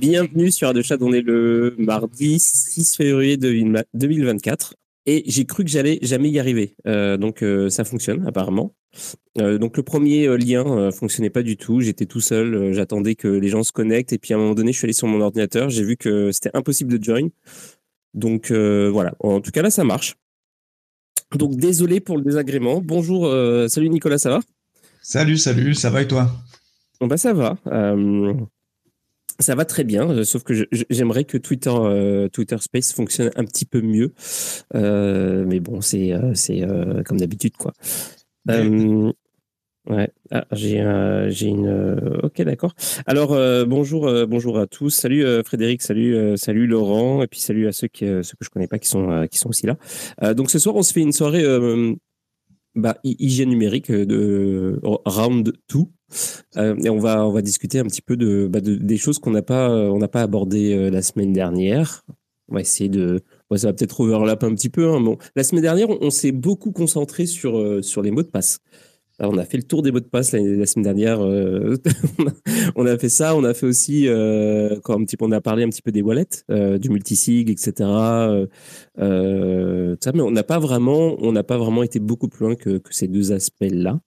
Bienvenue sur Chat, on est le mardi 6 février 2024 et j'ai cru que j'allais jamais y arriver. Euh, donc euh, ça fonctionne apparemment. Euh, donc le premier lien fonctionnait pas du tout, j'étais tout seul, j'attendais que les gens se connectent et puis à un moment donné je suis allé sur mon ordinateur, j'ai vu que c'était impossible de join. Donc voilà, en tout cas là ça marche. Donc désolé pour le désagrément. Bonjour, salut Nicolas, ça va? Salut, salut, ça va et toi? Bon bah ça va. Ça va très bien, euh, sauf que j'aimerais que Twitter, euh, Twitter Space fonctionne un petit peu mieux. Euh, mais bon, c'est comme d'habitude, quoi. ouais, ah, j'ai j'ai une. ok, d'accord. Alors bonjour, bonjour à tous. Salut Frédéric, salut, salut Laurent, et puis salut à ceux qui, ceux que je connais pas qui sont qui sont aussi là. donc ce soir, on se fait une soirée bah, hygiène numérique de round 2. Euh, et on va, on va discuter un petit peu de, bah, de des choses qu'on n'a pas, on pas abordées euh, la semaine dernière. On va essayer de, ça va peut-être overlap un petit peu. Hein. Bon, la semaine dernière, on, s'est beaucoup concentré sur, euh, sur les mots de passe. On a fait le tour des mots de passe la, la semaine dernière. on a fait ça. On a fait aussi, quand un petit on a parlé un petit peu des wallets, du multisig, etc. ça, mais on n'a pas vraiment, on n'a pas vraiment été beaucoup plus loin que, que ces deux aspects-là.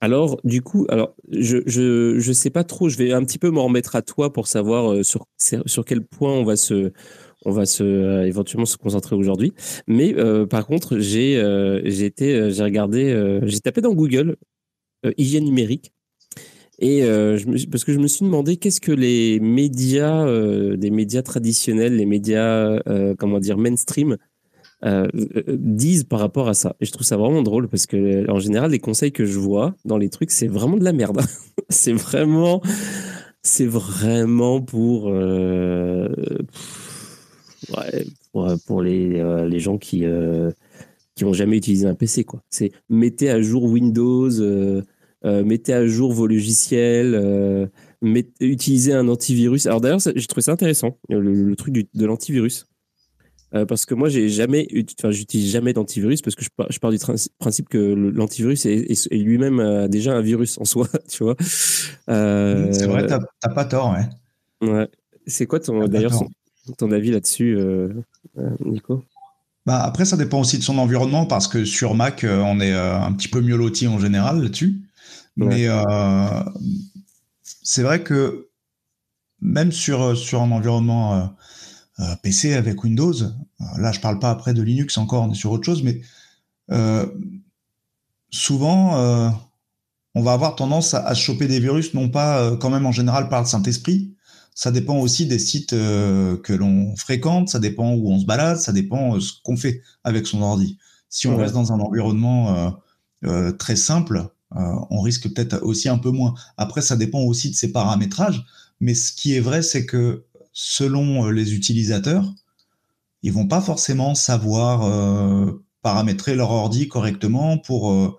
Alors, du coup, alors je, je, je sais pas trop. Je vais un petit peu m'en remettre à toi pour savoir euh, sur sur quel point on va se on va se euh, éventuellement se concentrer aujourd'hui. Mais euh, par contre, j'ai été j'ai regardé j'ai tapé dans Google hygiène numérique et parce que je me suis demandé qu'est-ce que les médias des médias traditionnels, les médias comment dire mainstream euh, euh, disent par rapport à ça. Et je trouve ça vraiment drôle parce que en général, les conseils que je vois dans les trucs, c'est vraiment de la merde. c'est vraiment, c'est vraiment pour, euh, pour, les, les gens qui qui ont jamais utilisé un PC quoi. C'est mettez à jour Windows, mettez à jour vos logiciels, utilisez un antivirus. Alors d'ailleurs, j'ai trouvé ça intéressant le, truc de l'antivirus. Euh, parce que moi, j'ai jamais, enfin, j'utilise jamais d'antivirus parce que je, je pars du principe que l'antivirus est, lui-même euh, déjà un virus en soi, tu vois. Euh, c'est vrai, t'as pas tort, ouais. ouais. C'est quoi ton, d'ailleurs, ton avis là-dessus, Nico? Bah après, ça dépend aussi de son environnement parce que sur Mac, on est un petit peu mieux loti en général là-dessus. Mais c'est vrai que même sur, sur un environnement euh, PC avec Windows. Euh, là, je parle pas après de Linux encore, on est sur autre chose, mais euh, souvent, on va avoir tendance à, choper des virus, non pas quand même en général par le Saint-Esprit. Ça dépend aussi des sites que l'on fréquente, ça dépend où on se balade, ça dépend ce qu'on fait avec son ordi. Si on reste dans un environnement très simple, on risque peut-être aussi un peu moins. Après, ça dépend aussi de ses paramétrages. Mais ce qui est vrai, c'est que selon euh, les utilisateurs, ils vont pas forcément savoir euh, paramétrer leur ordi correctement pour, euh,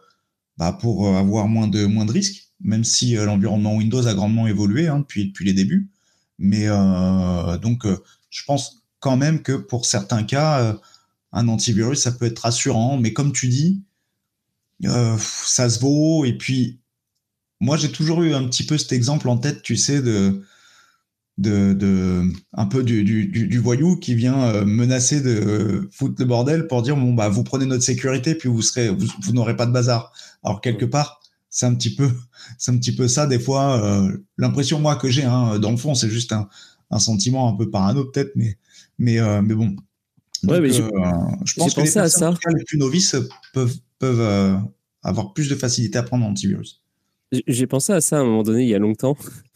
bah pour avoir moins de, moins de risques, même si l'environnement Windows a grandement évolué hein, depuis, depuis les débuts. Mais donc, je pense quand même que pour certains cas, un antivirus, ça peut être rassurant. Mais comme tu dis, ça se vaut. Et puis, moi, j'ai toujours eu un petit peu cet exemple en tête, tu sais, de de, de, un peu du, du, du, voyou qui vient euh, menacer de foutre le bordel pour dire bon bah vous prenez notre sécurité puis vous serez vous, vous n'aurez pas de bazar. Alors quelque part c'est un petit peu c'est un petit peu ça des fois euh, l'impression moi que j'ai hein, dans le fond c'est juste un, un sentiment un peu parano peut-être mais mais euh, mais bon. ouais, mais je pense que les à ça. les plus novices peuvent peuvent avoir plus de facilité à prendre l'antivirus. J'ai pensé à ça à un moment donné il y a longtemps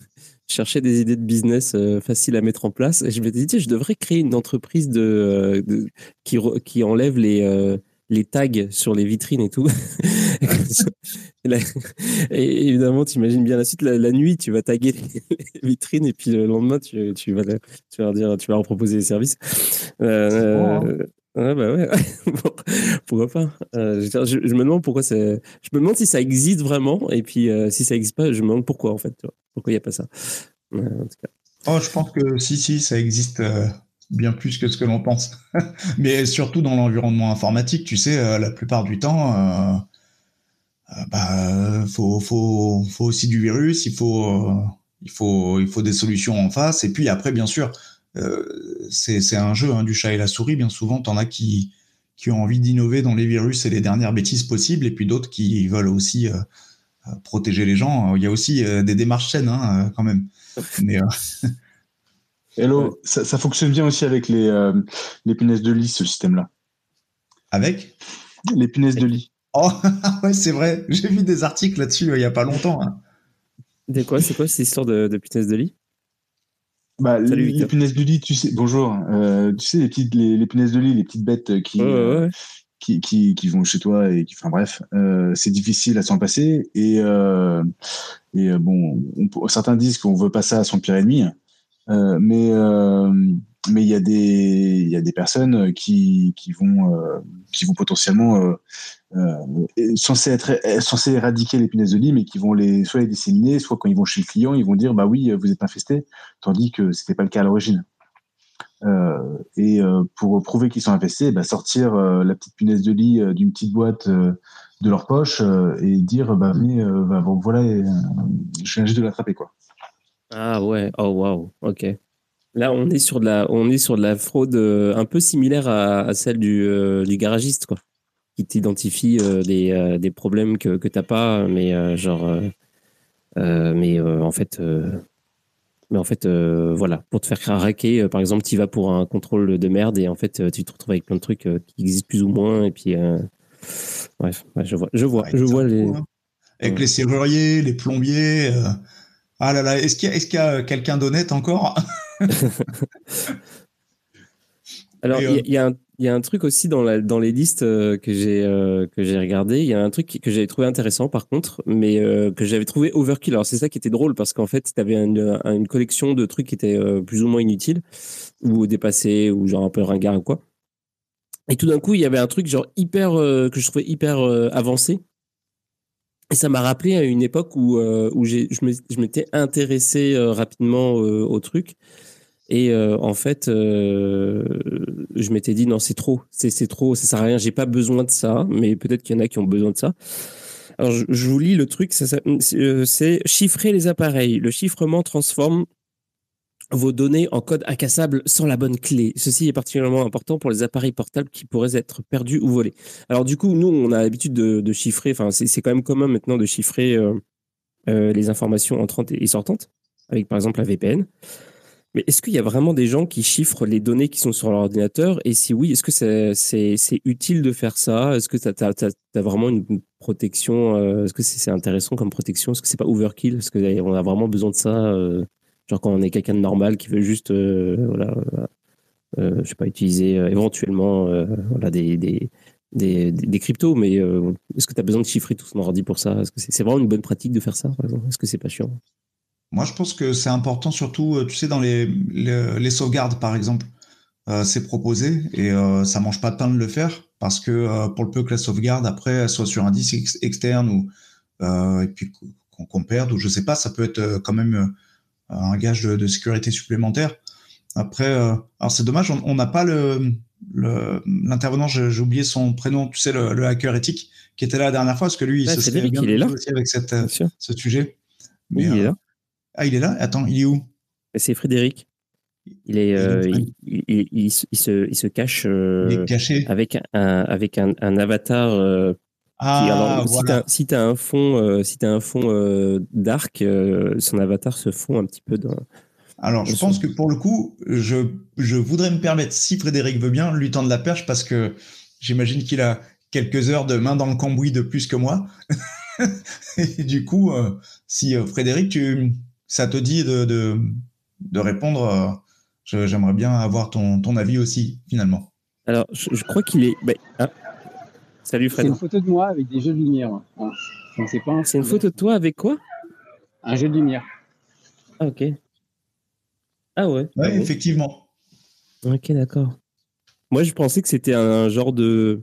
cherchais des idées de business euh, faciles à mettre en place. Et je me dit, je devrais créer une entreprise de, euh, qui, qui enlève les, euh, les tags sur les vitrines et tout. et évidemment, tu imagines bien la suite. La, nuit, tu vas taguer les vitrines et puis le lendemain, tu, tu, vas, tu vas dire, tu vas leur proposer des services. Hein. Ouais, bah ouais. pourquoi pas je, me demande pourquoi c'est. Je me demande si ça existe vraiment, et puis si ça existe pas, je me demande pourquoi en fait. Pourquoi il n'y a pas ça Oh, je pense que si, si, ça existe euh, bien plus que ce que l'on pense. Mais surtout dans l'environnement informatique, tu sais, euh, la plupart du temps, euh, bah, faut, faut, faut, aussi du virus, il faut, il faut, il faut des solutions en face. Et puis après, bien sûr, euh, c'est un jeu hein, du chat et la souris. Bien souvent, t'en as qui, qui ont envie d'innover dans les virus et les dernières bêtises possibles, et puis d'autres qui veulent aussi euh, euh, protéger les gens. Il y a aussi des démarches saines, hein, quand même. Mais, Hello, ça, ça, fonctionne bien aussi avec les, les punaises de lit, ce système-là. Avec? Les punaises de lit. Oh, ouais, c'est vrai. J'ai vu des articles là-dessus il n'y a pas longtemps. Hein. De quoi C'est quoi cette histoire de, de punaises de lit? Bah, les, punaises de lit, tu sais, bonjour. Euh, tu sais, les, petites, les, punaises de lit, les petites bêtes qui, euh, qui, qui, qui, vont chez toi et qui, enfin bref, euh, c'est difficile à s'en passer. Et, et bon, certains disent qu'on veut pas ça à son pire ennemi. Mais mais il y a des il y a des personnes qui, qui vont qui vont potentiellement euh, censés être censés éradiquer les punaises de lit, mais qui vont les soit les disséminer, soit quand ils vont chez le client, ils vont dire bah oui, vous êtes infesté, tandis que c'était pas le cas à l'origine. Euh, et euh, pour prouver qu'ils sont infestés, bah, sortir euh, la petite punaise de lit euh, d'une petite boîte de leur poche et dire bah venez, bah, bon, voilà, je viens juste de l'attraper quoi. Ah ouais, oh waouh, ok. Là, on est sur de la, on est sur de la fraude un peu similaire à, à celle du, du garagiste quoi qui t'identifie euh, des, euh, des, problèmes que, que t'as pas, mais euh, genre, mais en fait, mais en fait, voilà, pour te faire craquer, par exemple, tu vas pour un contrôle de merde et en fait, tu te retrouves avec plein de trucs qui existent plus ou moins et puis, bref, je vois, je vois, je vois les. Hein. Avec les serruriers, les plombiers. Ah là là, est-ce qu'il y a, a quelqu'un d'honnête encore? Alors, il y, a un il y a un truc aussi dans, la, dans les listes euh, que j'ai euh, regardé. Il y a un truc que j'avais trouvé intéressant par contre, mais euh, que j'avais trouvé overkill. Alors c'est ça qui était drôle parce qu'en fait, tu avais une, une, collection de trucs qui étaient plus ou moins inutiles ou dépassés ou genre un peu ringard ou quoi. Et tout d'un coup, il y avait un truc genre hyper que je trouvais hyper avancé. Ça m'a rappelé à une époque où j'ai je m'étais intéressé rapidement au truc. Et euh, en fait, euh, je m'étais dit non, c'est trop, c'est trop, ça sert à rien, j'ai pas besoin de ça, mais peut-être qu'il y en a qui ont besoin de ça. Alors, je, vous lis le truc, euh, c'est chiffrer les appareils. Le chiffrement transforme vos données en code incassable sans la bonne clé. Ceci est particulièrement important pour les appareils portables qui pourraient être perdus ou volés. Alors du coup, nous, on a l'habitude de, chiffrer, enfin c'est quand même commun maintenant de chiffrer les informations entrantes et sortantes, avec par exemple la VPN. Mais est-ce qu'il y a vraiment des gens qui chiffrent les données qui sont sur l'ordinateur Et si oui, est-ce que c'est utile de faire ça? Est-ce que tu as, vraiment une protection euh, Est-ce que c'est intéressant comme protection? Est-ce que c'est pas overkill? Est-ce qu'on a vraiment besoin de ça euh, Genre quand on est quelqu'un de normal qui veut juste, euh, voilà, je sais pas, utiliser éventuellement voilà, des, des, des, cryptos, mais est-ce que tu as besoin de chiffrer tout son ordi pour ça? Est-ce que c'est vraiment une bonne pratique de faire ça, Est-ce que c'est pas chiant? Moi, je pense que c'est important, surtout, euh, tu sais, dans les, les, sauvegardes, par exemple. Euh, c'est proposé et euh, ça mange pas de pain de le faire parce que euh, pour le peu que la sauvegarde après soit sur un disque externe ou puis qu'on perde ou je sais pas, ça peut être quand même un gage de, de, sécurité supplémentaire. Après, alors c'est dommage, on n'a pas le l'intervenant, j'ai oublié son prénom, tu sais, le, hacker éthique qui était là la dernière fois parce que lui, il se serait bien il est là. aussi avec cette, ce sujet. Mais, il est là. Ah, il est là? Attends, il est où? C'est Frédéric. Il est, euh, il, il, se, il, se, cache euh, caché. avec un, avec un, un avatar. Euh, ah, qui, alors, voilà. Si tu as, un fond, si as un fond dark, son avatar se fond un petit peu dans. Alors, je pense que pour le coup, je, je voudrais me permettre, si Frédéric veut bien, lui tendre la perche parce que j'imagine qu'il a quelques heures de main dans le cambouis de plus que moi. Et du coup, si Frédéric, tu, ça te dit de, de, répondre. Euh, j'aimerais bien avoir ton, ton, avis aussi, finalement. Alors, je, crois qu'il est. Bah, hein. Salut Fred. C'est une photo de moi avec des jeux de lumière. C'est une photo de toi avec quoi? Un jeu de lumière. Ah, ok. Ah ouais. Ouais, effectivement. Ok, d'accord. Moi, je pensais que c'était un genre de,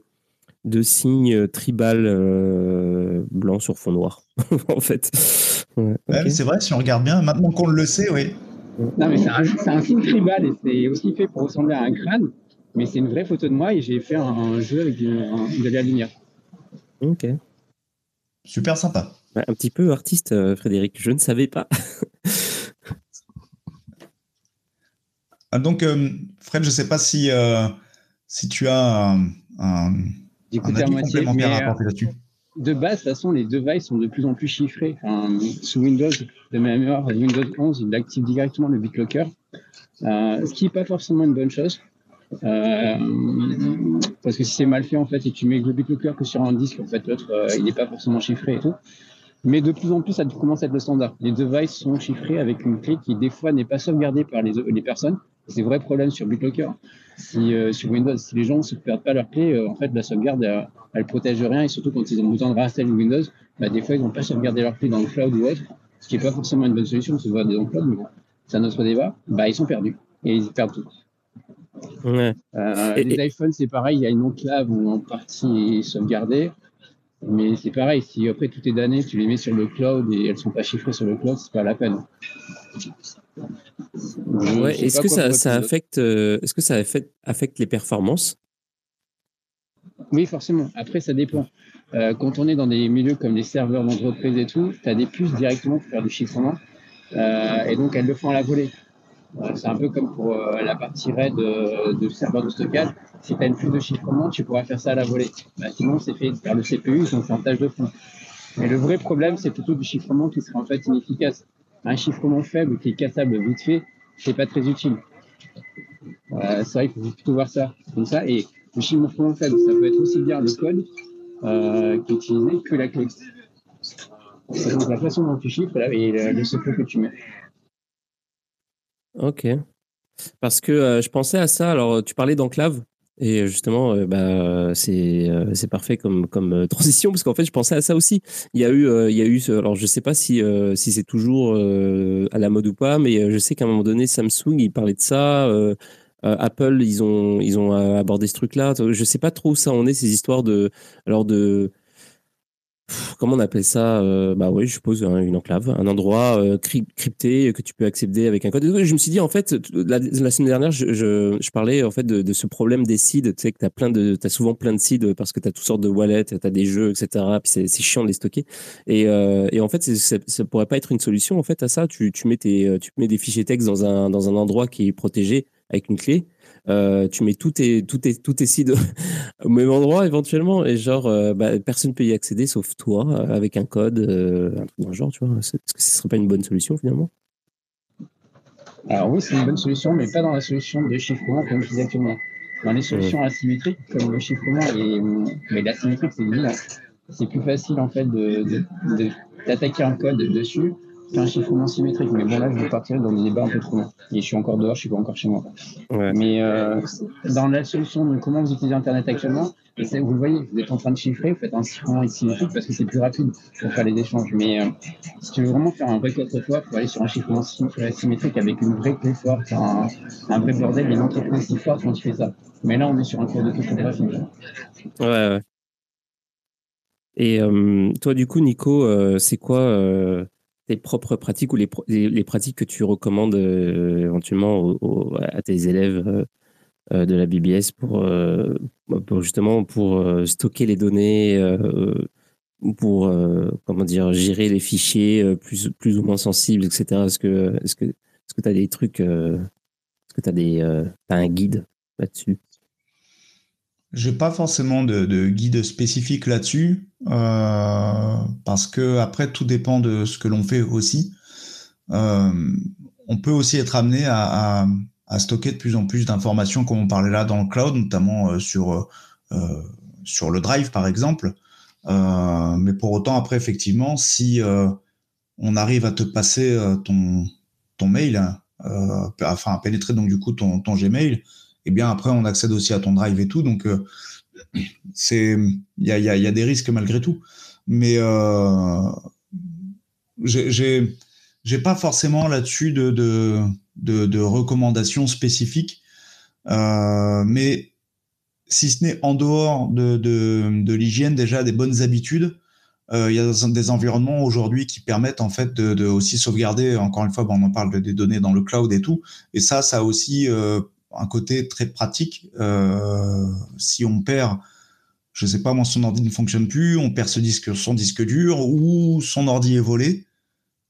de signe tribal euh, blanc sur fond noir, en fait. C'est vrai, si on regarde bien, maintenant qu'on le sait, oui. Non, mais c'est un, signe tribal et c'est aussi fait pour ressembler à un crâne. Mais c'est une vraie photo de moi et j'ai fait un, jeu avec de la lumière. Ok. Super sympa. Un petit peu artiste, euh, Frédéric. Je ne savais pas. Ah, donc, Fred, je ne sais pas si, si tu as un, un, avis complémentaire à apporter là-dessus de base, de toute façon, les devices sont de plus en plus chiffrés. sous Windows, de mémoire, Windows 11, il active directement le BitLocker, euh, ce qui n'est pas forcément une bonne chose. Euh, parce que si c'est mal fait, en fait, et tu mets le BitLocker que sur un disque, en fait, l'autre, euh, il n'est pas forcément chiffré et tout. Mais de plus en plus, ça commence à être le standard. Les devices sont chiffrés avec une clé qui, des fois, n'est pas sauvegardée par les, personnes. C'est vrai problème sur BitLocker. Si, euh, sur Windows, si les gens ne perdent pas leur clé, euh, en fait, la sauvegarde, elle, protège rien. Et surtout, quand ils ont besoin de réinstaller Windows, bah, des fois, ils n'ont pas sauvegardé leur clé dans le cloud ou autre, ce qui n'est pas forcément une bonne solution, se voir des dans le cloud, mais c'est un autre débat. Bah, ils sont perdus et ils perdent tout. Euh, les iPhones, c'est pareil, il y a une enclave où en partie sauvegardée. Mais c'est pareil, si après tout est damné, tu les mets sur le cloud et elles ne sont pas chiffrées sur le cloud, c'est pas la peine. Ouais, est-ce que ça, ça affecte, euh, est-ce que ça affecte, affecte les performances? Oui, forcément. Après, ça dépend. Euh, quand on est dans des milieux comme les serveurs d'entreprise et tout, tu as des puces directement pour faire du chiffrement. Euh, et donc, elles le font à la volée. C'est un peu comme pour la partie RAID de, de serveur de stockage. Si tu as une puce de chiffrement, tu pourras faire ça à la volée. Bah, sinon, c'est fait par le CPU, ils ont tâche de fond. Mais le vrai problème, c'est plutôt du chiffrement qui sera en fait inefficace un chiffrement faible qui est cassable vite fait, c'est pas très utile. Euh, c'est vrai qu'il faut plutôt voir ça comme ça. Et le chiffrement faible, ça peut être aussi bien le code euh, qui est utilisé que la clé. donc la façon dont tu chiffres et le, secret que tu mets. Ok. Parce que euh, je pensais à ça. Alors, tu parlais d'enclave. Et justement, euh, bah, c'est euh, parfait comme comme euh, transition parce qu'en fait, je pensais à ça aussi. Il y a eu il y a eu alors je sais pas si si c'est toujours à la mode ou pas, mais je sais qu'à un moment donné, Samsung il parlait de ça. Apple, ils ont ils ont abordé ce truc-là. Je sais pas trop où ça en est ces histoires de alors de comment on appelle ça euh, Bah oui, je suppose une enclave, un endroit euh, crypté que tu peux accéder avec un code. Je me suis dit en fait la, semaine dernière, je, je, parlais en fait de, de, ce problème des seeds. Tu sais que t'as plein de, t'as souvent plein de seeds parce que t'as toutes sortes de wallets, t'as des jeux, etc. Puis c'est chiant de les stocker. Et, euh, et en fait, ça pourrait pas être une solution en fait à ça. Tu, tu mets tes, tu mets des fichiers texte dans un dans un endroit qui est protégé avec une clé euh, tu mets tous tes, tout tes, tout tes sites au même endroit éventuellement et genre euh, bah, personne peut y accéder sauf toi euh, avec un code, un truc dans le genre, tu vois. Est-ce que ce serait pas une bonne solution finalement Alors oui, c'est une bonne solution, mais pas dans la solution de chiffrement comme je disais actuellement. Dans les solutions asymétriques comme le chiffrement, et, mais l'asymétrique c'est évident. C'est plus facile en fait de, d'attaquer un code dessus un chiffrement symétrique. Mais bon, là, je vais partir dans des débats un peu trop longs. Et je suis encore dehors, je suis pas encore chez moi. Mais euh, dans la solution de comment vous utilisez Internet actuellement, vous le voyez, vous êtes en train de chiffrer, vous faites un chiffrement symétrique parce que c'est plus rapide pour faire les échanges. Mais euh, si tu veux vraiment faire un vrai coffre-fort, pour aller sur un chiffrement euh, symétrique avec une vraie clé forte, un, un vrai bordel, il une entreprise si forte quand tu fais ça. Mais là, on est sur un cours de cryptographie. Ouais, ouais. Et toi, du coup, Nico, c'est quoi tes propres pratiques ou les, les, pratiques que tu recommandes euh, éventuellement à tes élèves euh, euh, de la BBS pour, pour justement pour stocker les données pour comment dire gérer les fichiers plus plus ou moins sensibles etc est-ce que est-ce que est-ce que tu as des trucs est-ce que tu as des as un guide là-dessus? J'ai pas forcément de, de, guide spécifique là-dessus, euh, parce que après tout dépend de ce que l'on fait aussi. Euh, on peut aussi être amené à, stocker de plus en plus d'informations, comme on parlait là dans le cloud, notamment euh, sur sur le Drive par exemple. Mais pour autant, après effectivement, si on arrive à te passer ton ton mail, enfin à pénétrer donc du coup ton ton Gmail, et bien après on accède aussi à ton drive et tout. Donc euh, c'est il y a, des risques malgré tout. Mais euh, j'ai pas forcément là-dessus de, recommandations spécifiques. Euh, mais si ce n'est en dehors de, l'hygiène, déjà des bonnes habitudes, il y a des environnements aujourd'hui qui permettent en fait de, aussi sauvegarder. Encore une fois, on en parle des données dans le cloud et tout. Et ça, ça aussi un côté très pratique. Euh, si on perd, je sais pas, moi, son ordi ne fonctionne plus, on perd ce disque, son disque dur ou son ordi est volé,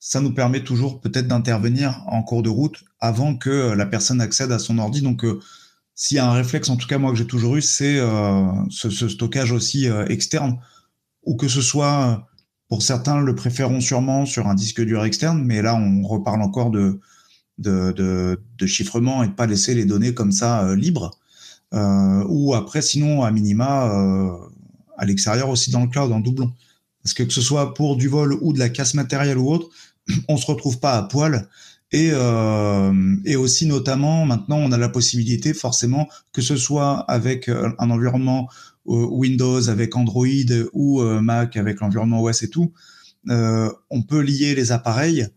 ça nous permet toujours peut-être d'intervenir en cours de route avant que la personne accède à son ordi. Donc, s'il y a un réflexe, en tout cas moi que j'ai toujours eu, c'est ce, ce, stockage aussi externe, ou que ce soit pour certains le préféreront sûrement sur un disque dur externe, mais là on reparle encore de, de, de, chiffrement et de pas laisser les données comme ça euh, libres. Euh, ou après, sinon, à minima, euh, à l'extérieur aussi dans le cloud, en doublon. Parce que que ce soit pour du vol ou de la casse matérielle ou autre, on se retrouve pas à poil. Et, et aussi notamment maintenant on a la possibilité forcément que ce soit avec un environnement Windows avec Android ou Mac avec l'environnement OS et tout, on peut lier les appareils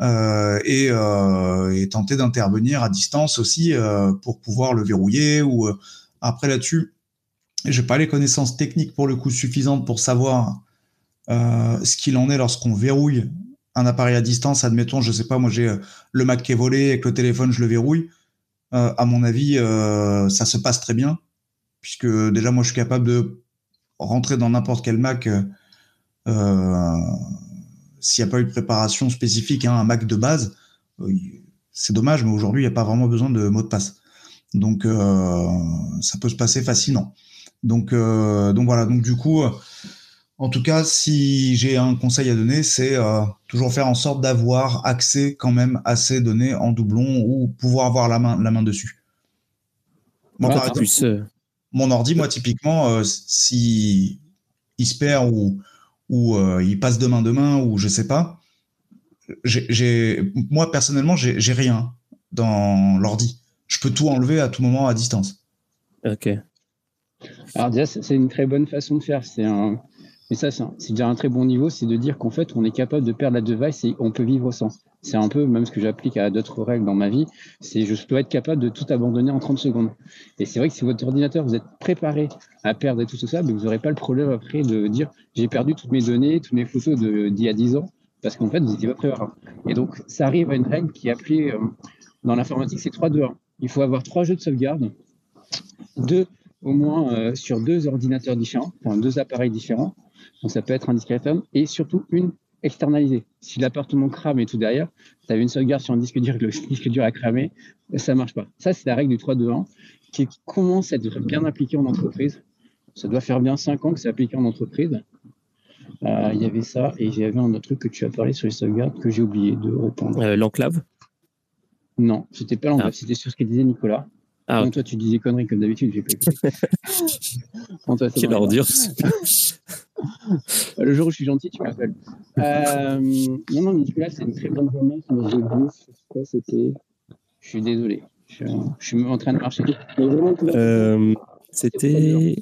euh, et, euh, et, tenter d'intervenir à distance aussi euh, pour pouvoir le verrouiller. Ou après là-dessus, j'ai pas les connaissances techniques pour le coup suffisantes pour savoir ce qu'il en est lorsqu'on verrouille un appareil à distance. Admettons, je sais pas, moi j'ai le Mac qui est volé avec le téléphone, je le verrouille. à mon avis, ça se passe très bien puisque déjà moi je suis capable de rentrer dans n'importe quel Mac. S'il n'y a pas eu de préparation spécifique, hein, un Mac de base, euh, c'est dommage, mais aujourd'hui, il n'y a pas vraiment besoin de mot de passe. Donc, euh, ça peut se passer facilement. Donc, euh, donc voilà. Donc, du coup, en tout cas, si j'ai un conseil à donner, c'est toujours faire en sorte d'avoir accès quand même à ces données en doublon ou pouvoir avoir la main, la main dessus. mon ordi, moi, typiquement, si il se perd ou, ou euh, il passe demain demain ou je sais pas. J'ai, moi personnellement, j'ai rien dans l'ordi. Je peux tout enlever à tout moment à distance. Ok. Alors déjà, c'est une très bonne façon de faire. C'est un, mais ça, c'est déjà un très bon niveau, c'est de dire qu'en fait, on est capable de perdre la device et on peut vivre sans. C'est un peu même ce que j'applique à d'autres règles dans ma vie. C'est je dois être capable de tout abandonner en 30 secondes. Et c'est vrai que si votre ordinateur, vous êtes préparé à perdre tout ça, vous n'aurez pas le problème après de dire j'ai perdu toutes mes données, toutes mes photos d'il y a 10 ans, parce qu'en fait, vous n'étiez pas préparé. Et donc, ça arrive à une règle qui est appelée euh, dans l'informatique, c'est 3-2-1. Il faut avoir trois jeux de sauvegarde, deux au moins euh, sur deux ordinateurs différents, enfin deux appareils différents. Donc ça peut être un discretum et surtout une externalisée. Si l'appartement crame et tout derrière, tu as une sauvegarde sur un disque dur, le disque dur a cramé, ça marche pas. Ça, c'est la règle du 3-2-1 qui commence à être bien appliquée en entreprise. Ça doit faire bien 5 ans que c'est appliqué en entreprise. Euh, il y avait ça et il y avait un autre truc que tu as parlé sur les sauvegardes que j'ai oublié de répondre. Euh, l'enclave? Non, c'était pas l'enclave, ah. c'était sur ce que disait Nicolas. Ah, toi, tu dis des conneries comme d'habitude, j'ai pas écouté. Quelle ordure Le jour où je suis gentil, tu m'appelles. Euh, non, non, Nicolas, c'est une très bonne romance, mais j'ai oublié quoi c'était. Je suis désolé. Je, suis en train de marcher. Euh, c'était.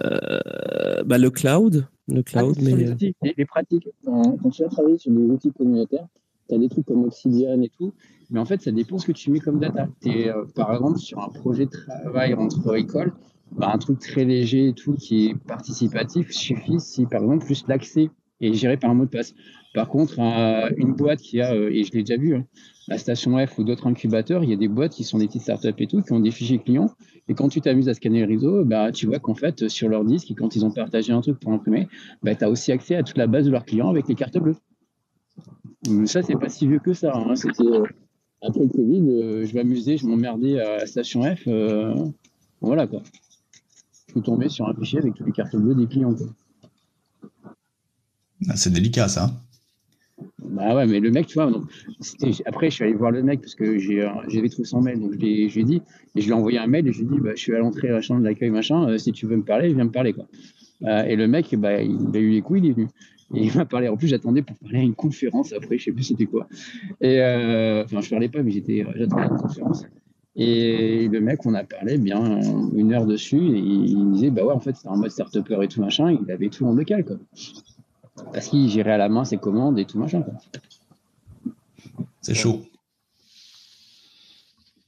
Euh, bah, le cloud. Le cloud, ah, mais... les, les, pratiques. Quand tu as travaillé sur des outils communautaires, tu as des trucs comme Obsidian et tout, mais en fait, ça dépend ce que tu mets comme data. Es, euh, par exemple, sur un projet de travail entre écoles, bah, un truc très léger et tout qui est participatif suffit si, par exemple, juste l'accès est géré par un mot de passe. Par contre, une boîte qui a, euh, et je l'ai déjà vu, hein, la station F ou d'autres incubateurs, il y a des boîtes qui sont des petites startups et tout, qui ont des fichiers clients. Et quand tu t'amuses à scanner le réseau, bah, tu vois qu'en fait, sur leur disque, quand ils ont partagé un truc pour imprimer, bah, tu as aussi accès à toute la base de leurs clients avec les cartes bleues. Ça, c'est pas si vieux que ça. Hein. C'était euh, après le Covid, euh, je m'amusais, je m'emmerdais à la station F. Euh, voilà quoi. Je suis tombé sur un fichier avec toutes les cartes bleues des clients. Ah, c'est délicat ça. Bah ouais, mais le mec, tu vois, après je suis allé voir le mec parce que j'avais trouvé son mail, donc je lui ai dit, et je lui ai envoyé un mail et je lui ai dit, bah, je suis à l'entrée la chambre d'accueil, machin, si tu veux me parler, viens me parler quoi. et le mec, bah, il a eu les couilles, il est venu. Et il m'a parlé. En plus, j'attendais pour parler à une conférence après, je sais plus c'était quoi. Et euh, enfin, je parlais pas, mais j'étais, euh, j'attendais une conférence. Et le mec, on a parlé bien une heure dessus, et il me disait, bah ouais, en fait, c'était en mode start et tout machin, il avait tout en local, quoi. Parce qu'il gérait à la main ses commandes et tout machin, quoi. C'est chaud.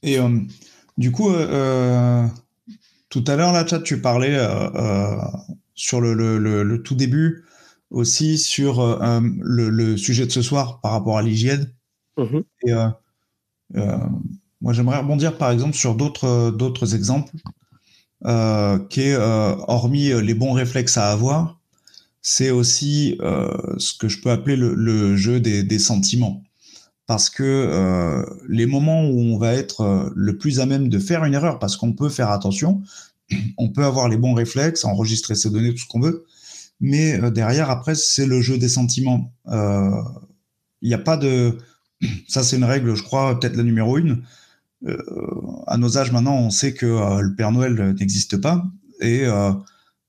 Et euh, du coup, tout à l'heure, là, chat, tu parlais sur le, le, le, tout début aussi sur euh, euh, le, sujet de ce soir par rapport à l'hygiène. Mhm. Et euh, moi, j'aimerais rebondir par exemple sur d'autres d'autres exemples, qui est hormis les bons réflexes à avoir, c'est aussi euh, ce que je peux appeler le, jeu des, sentiments. Parce que euh, les moments où on va être euh, le plus à même de faire une erreur, parce qu'on peut faire attention, on peut avoir les bons réflexes, enregistrer ses données, tout ce qu'on veut, mais derrière, après, c'est le jeu des sentiments. Il n'y a pas de... Ça, c'est une règle, je crois, peut-être la numéro une. À nos âges maintenant, on sait que le Père Noël n'existe pas. Et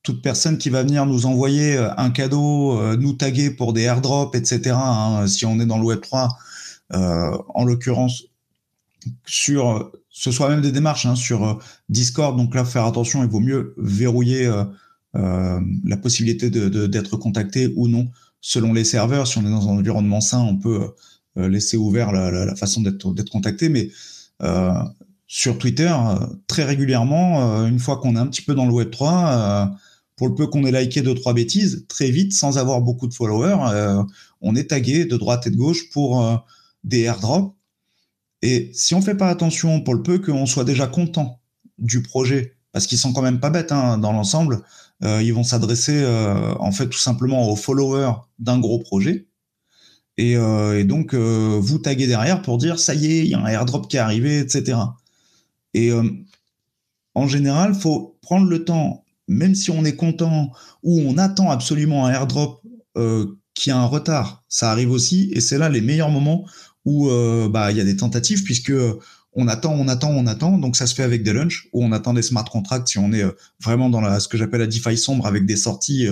toute personne qui va venir nous envoyer euh, un cadeau, euh, nous taguer pour des airdrops, etc., hein, si on est dans le Web3, euh, en l'occurrence, sur, ce soit même des démarches hein, sur Discord, donc là, faire attention, il vaut mieux verrouiller la possibilité d'être contacté ou non selon les serveurs. Si on est dans un environnement sain, on peut laisser ouvert la, façon d'être contacté, mais sur Twitter, très régulièrement, une fois qu'on est un petit peu dans le Web3, pour le peu qu'on ait liké deux trois bêtises, très vite, sans avoir beaucoup de followers, euh, on est tagué de droite et de gauche pour euh, des airdrops. Et si on fait pas attention, pour le peu qu'on soit déjà content du projet, parce qu'ils sont quand même pas bêtes hein, dans l'ensemble, euh, ils vont s'adresser en fait tout simplement aux followers d'un gros projet. Et, et donc vous taguer derrière pour dire ça y est, il y a un airdrop qui est arrivé, etc. Et en général, faut prendre le temps même si on est content ou on attend absolument un airdrop euh, qui a un retard, ça arrive aussi. Et c'est là les meilleurs moments où euh, bah, il y a des tentatives puisque euh, on attend, on attend, on attend. Donc ça se fait avec des lunchs où on attend des smart contracts si on est vraiment dans ce que j'appelle la DeFi sombre avec des sorties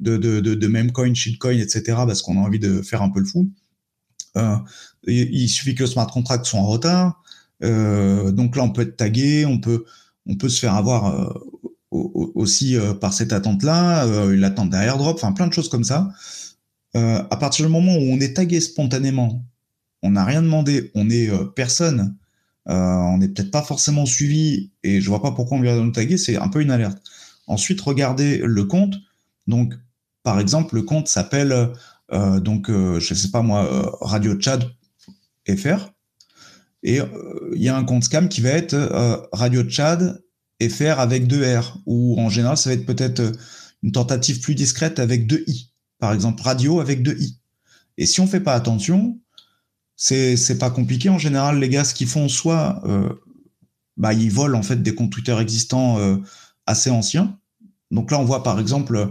de, de, de, de memecoin, shitcoin, etc. parce qu'on a envie de faire un peu le fou. il suffit que le smart contract soit en retard. donc là, on peut être tagué, on peut, on peut se faire avoir aussi euh, par cette attente-là, euh, l'attente d'un airdrop, enfin plein de choses comme ça. Euh, à partir du moment où on est tagué spontanément, on n'a rien demandé, on est personne, on n'est peut-être pas forcément suivi, et je vois pas pourquoi on vient de nous taguer, c'est un peu une alerte. Ensuite, regardez le compte. Donc, par exemple, le compte s'appelle, donc, je sais pas moi, Radio Chad FR. Et il y a un compte scam qui va être Radio Chad et faire avec deux R, ou en général, ça va être peut-être euh, une tentative plus discrète avec deux I. Par exemple, radio avec deux I. Et si on fait pas attention, c'est, pas compliqué. En général, les gars, ce qu'ils font, soit euh, bah, ils volent en fait des comptes Twitter existants euh, assez anciens. Donc là, on voit par exemple,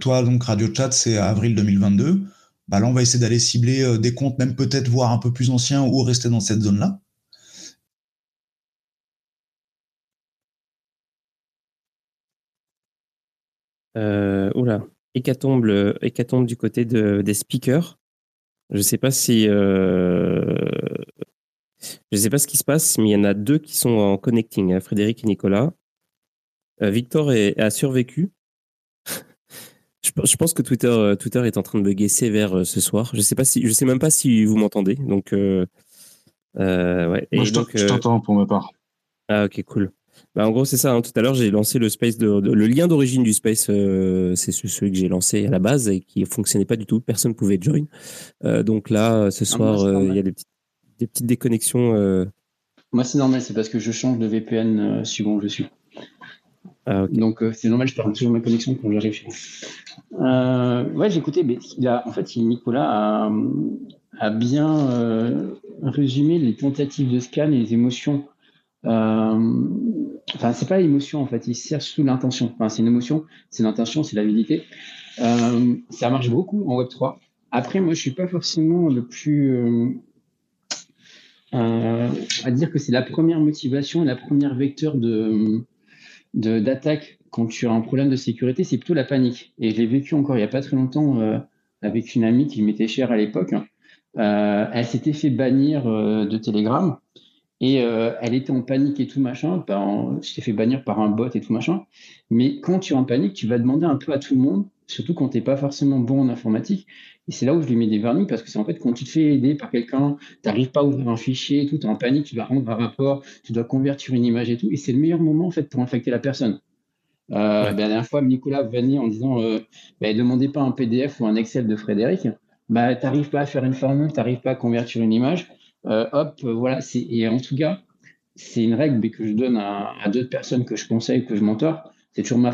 toi, donc Radio Chat, c'est avril 2022. Bah là, on va essayer d'aller cibler des comptes, même peut-être voir un peu plus anciens ou rester dans cette zone-là. Euh, oula, hécatombe, du côté de, des speakers. Je sais pas si. Euh, je sais pas ce qui se passe, mais il y en a deux qui sont en connecting, hein, Frédéric et Nicolas. Euh, Victor a survécu. Je, pense que Twitter, Twitter est en train de bugger sévère ce soir. Je sais pas si, je sais même pas si vous m'entendez. Donc, ouais. Moi, je t'entends pour ma part. Ah, ok, cool. Bah, en gros, c'est ça. Hein. Tout à l'heure, j'ai lancé le space, de, le lien d'origine du space, euh, c'est celui que j'ai lancé à la base et qui fonctionnait pas du tout. Personne pouvait join. Euh, donc là, ce ah, soir, euh, il y a des, petites déconnexions. Moi, c'est normal. C'est parce que je change de VPN suivant où je suis. Ah, donc c'est normal. Je perds toujours ma connexion quand j'arrive chez moi. ouais, j'ai écouté. Mais en fait, Nicolas a, bien résumé les tentatives de scan et les émotions euh, enfin, c'est pas l'émotion en fait, il sert sous l'intention. Enfin, c'est une émotion, c'est l'intention, c'est. Euh, ça marche beaucoup en Web 3. Après, moi, je suis pas forcément le plus euh, euh, à dire que c'est la première motivation, la première vecteur de d'attaque quand tu as un problème de sécurité, c'est plutôt la panique. Et je l'ai vécu encore il y a pas très longtemps euh, avec une amie qui m'était chère à l'époque. Euh, elle s'était fait bannir de Telegram et euh, elle était en panique et tout machin. Ben, je t'ai fait bannir par un bot et tout machin. Mais quand tu es en panique, tu vas demander un peu à tout le monde, surtout quand tu n'es pas forcément bon en informatique. Et c'est là où je lui mets des vernis parce que c'est en fait quand tu te fais aider par quelqu'un, tu n'arrives pas à ouvrir un fichier et tout, tu es en panique, tu dois rendre un rapport, tu dois convertir une image et tout. Et c'est le meilleur moment en fait pour infecter la personne. Euh, ben, la dernière fois, Nicolas venait en disant euh, ben, demandez pas un PDF ou un Excel de Frédéric. Ben, tu n'arrives pas à faire une formule, tu n'arrives pas à convertir une image euh, hop, euh, voilà. Et en tout cas, c'est une règle que je donne à, d'autres personnes que je conseille, que je mentor. C'est toujours ma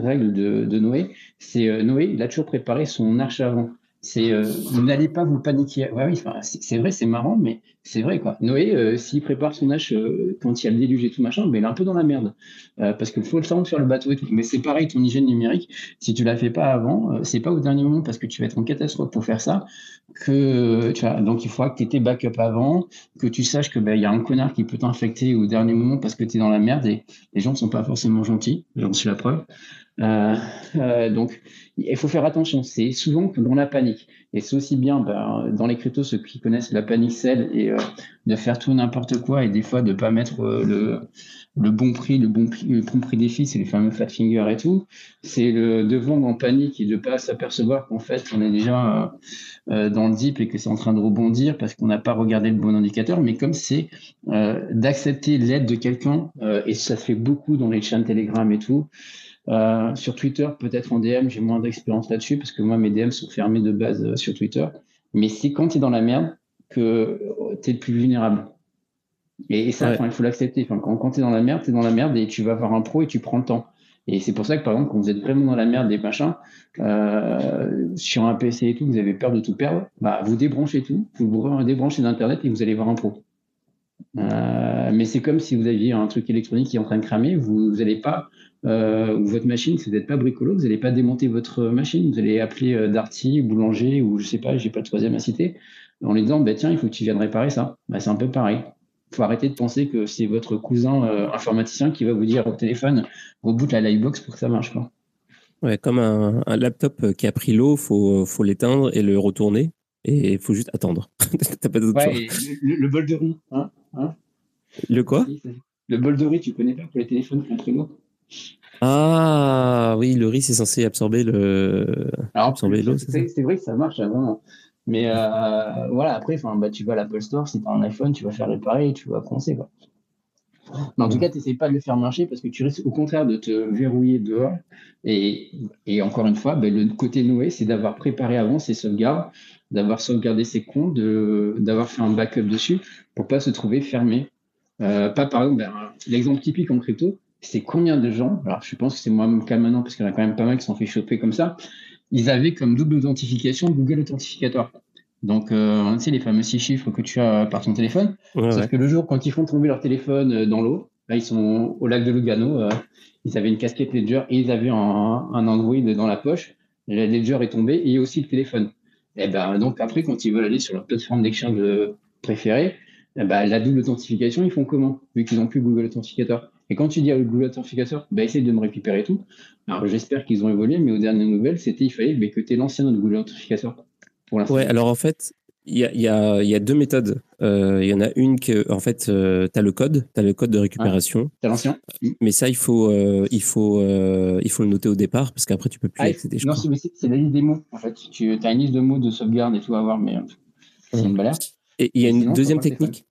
règle de, de Noé. C'est Noé, il a toujours préparé son arche avant. C'est euh, n'allez pas vous paniquer. Oui, c'est vrai, c'est marrant, mais c'est vrai quoi. Noé, euh, s'il prépare son hache euh, quand il y a le déluge et tout machin, il est un peu dans la merde parce qu'il faut le temps de faire le bateau et tout. Mais c'est pareil, ton hygiène numérique, si tu la fais pas avant, c'est pas au dernier moment parce que tu vas être en catastrophe pour faire ça. Que tu vois, donc il faudra que tu tes backups avant, que tu saches que ben, il y a un connard qui peut t'infecter au dernier moment parce que tu es dans la merde et les gens ne sont pas forcément gentils. J'en suis la preuve. Donc il faut faire attention. C'est souvent dans la panique. Et c'est aussi bien ben, dans les cryptos, ceux qui connaissent la panique celle et euh, de faire tout n'importe quoi et des fois de pas mettre euh, le, le bon prix, le bon prix, le bon prix des filles, c'est les fameux fat finger et tout. C'est le de vendre en panique et de pas s'apercevoir qu'en fait on est déjà euh, dans le deep et que c'est en train de rebondir parce qu'on n'a pas regardé le bon indicateur. Mais comme c'est d'accepter l'aide de quelqu'un et ça se fait beaucoup dans les chaînes Telegram et tout. Euh, sur Twitter, peut-être en DM, j'ai moins d'expérience là-dessus parce que moi, mes DM sont fermés de base euh, sur Twitter. Mais c'est quand tu es dans la merde que euh, tu es le plus vulnérable. Et, ça, il faut l'accepter. Enfin, quand, quand tu es dans la merde, tu es dans la merde et tu vas voir un pro et tu prends le temps. Et c'est pour ça que, par exemple, quand vous êtes vraiment dans la merde des machins, sur un PC et tout, vous avez peur de tout perdre, bah, vous débranchez tout, vous vous débranchez d'Internet et vous allez voir un pro. Mais c'est comme si vous aviez un truc électronique qui est en train de cramer, vous n'allez pas euh, ou votre machine, c'est d'être pas bricolo, vous n'allez pas démonter votre machine, vous allez appeler euh, Darty, boulanger, ou je sais pas, j'ai pas de troisième à citer, en lui disant, bah, tiens, il faut que tu viennes réparer ça. Bah, c'est un peu pareil. Il faut arrêter de penser que c'est votre cousin euh, informaticien qui va vous dire au téléphone, reboot la livebox pour que ça marche. Quoi. Ouais, comme un, laptop qui a pris l'eau, il faut, faut l'éteindre et le retourner, et il faut juste attendre. pas ouais, le, bol de riz. Hein, hein le quoi? Le bol de riz, tu connais pas pour les téléphones pris l'eau ah oui, le riz c'est censé absorber le. absorber l'eau. C'est vrai que ça marche avant. Mais euh, voilà, après, bah, tu vas à l'Apple Store, si tu as un iPhone, tu vas faire réparer et tu vas penser. Quoi. Mais en tout cas, tu n'essayes pas de le faire marcher parce que tu risques au contraire de te verrouiller dehors. Et, et encore une fois, bah, le côté Noé, c'est d'avoir préparé avant ses sauvegardes, d'avoir sauvegardé ses comptes, d'avoir fait un backup dessus pour pas se trouver fermé. Euh, pas par exemple, ben, l'exemple typique en crypto, c'est combien de gens, alors je pense que c'est moi-même cas maintenant, parce qu'il y en a quand même pas mal qui sont fait choper comme ça, ils avaient comme double authentification Google Authentificator. Donc, euh, tu sais, les fameux six chiffres que tu as par ton téléphone. Sauf que le jour, quand ils font tomber leur téléphone euh, dans l'eau, là, ils sont au lac de Lugano, euh, ils avaient une casquette Ledger et ils avaient un, un Android dans la poche. Le Ledger est tombé et aussi le téléphone. Et ben, donc, après, quand ils veulent aller sur leur plateforme d'exchange préférée, ben, la double authentification, ils font comment Vu qu'ils n'ont plus Google Authentificator. Et quand tu dis à Google Authentificator, bah, essaye de me récupérer tout. Alors, j'espère qu'ils ont évolué, mais aux dernières nouvelles, c'était il fallait bah, que tu aies l'ancien Google Authentificator. Pour ouais, alors en fait, il y a, y, a, y a, deux méthodes. Euh, il y en a une que, en fait, euh, tu as le code, tu as le code de récupération. tu as l'ancien? Mais ça, il faut, euh, il, faut, il faut le noter au départ parce qu'après, tu peux plus ah, accéder. non, c'est la liste des mots. En fait, tu as une liste de mots de sauvegarde et tout à voir, mais c'est une balade. Et il y a une deuxième technique.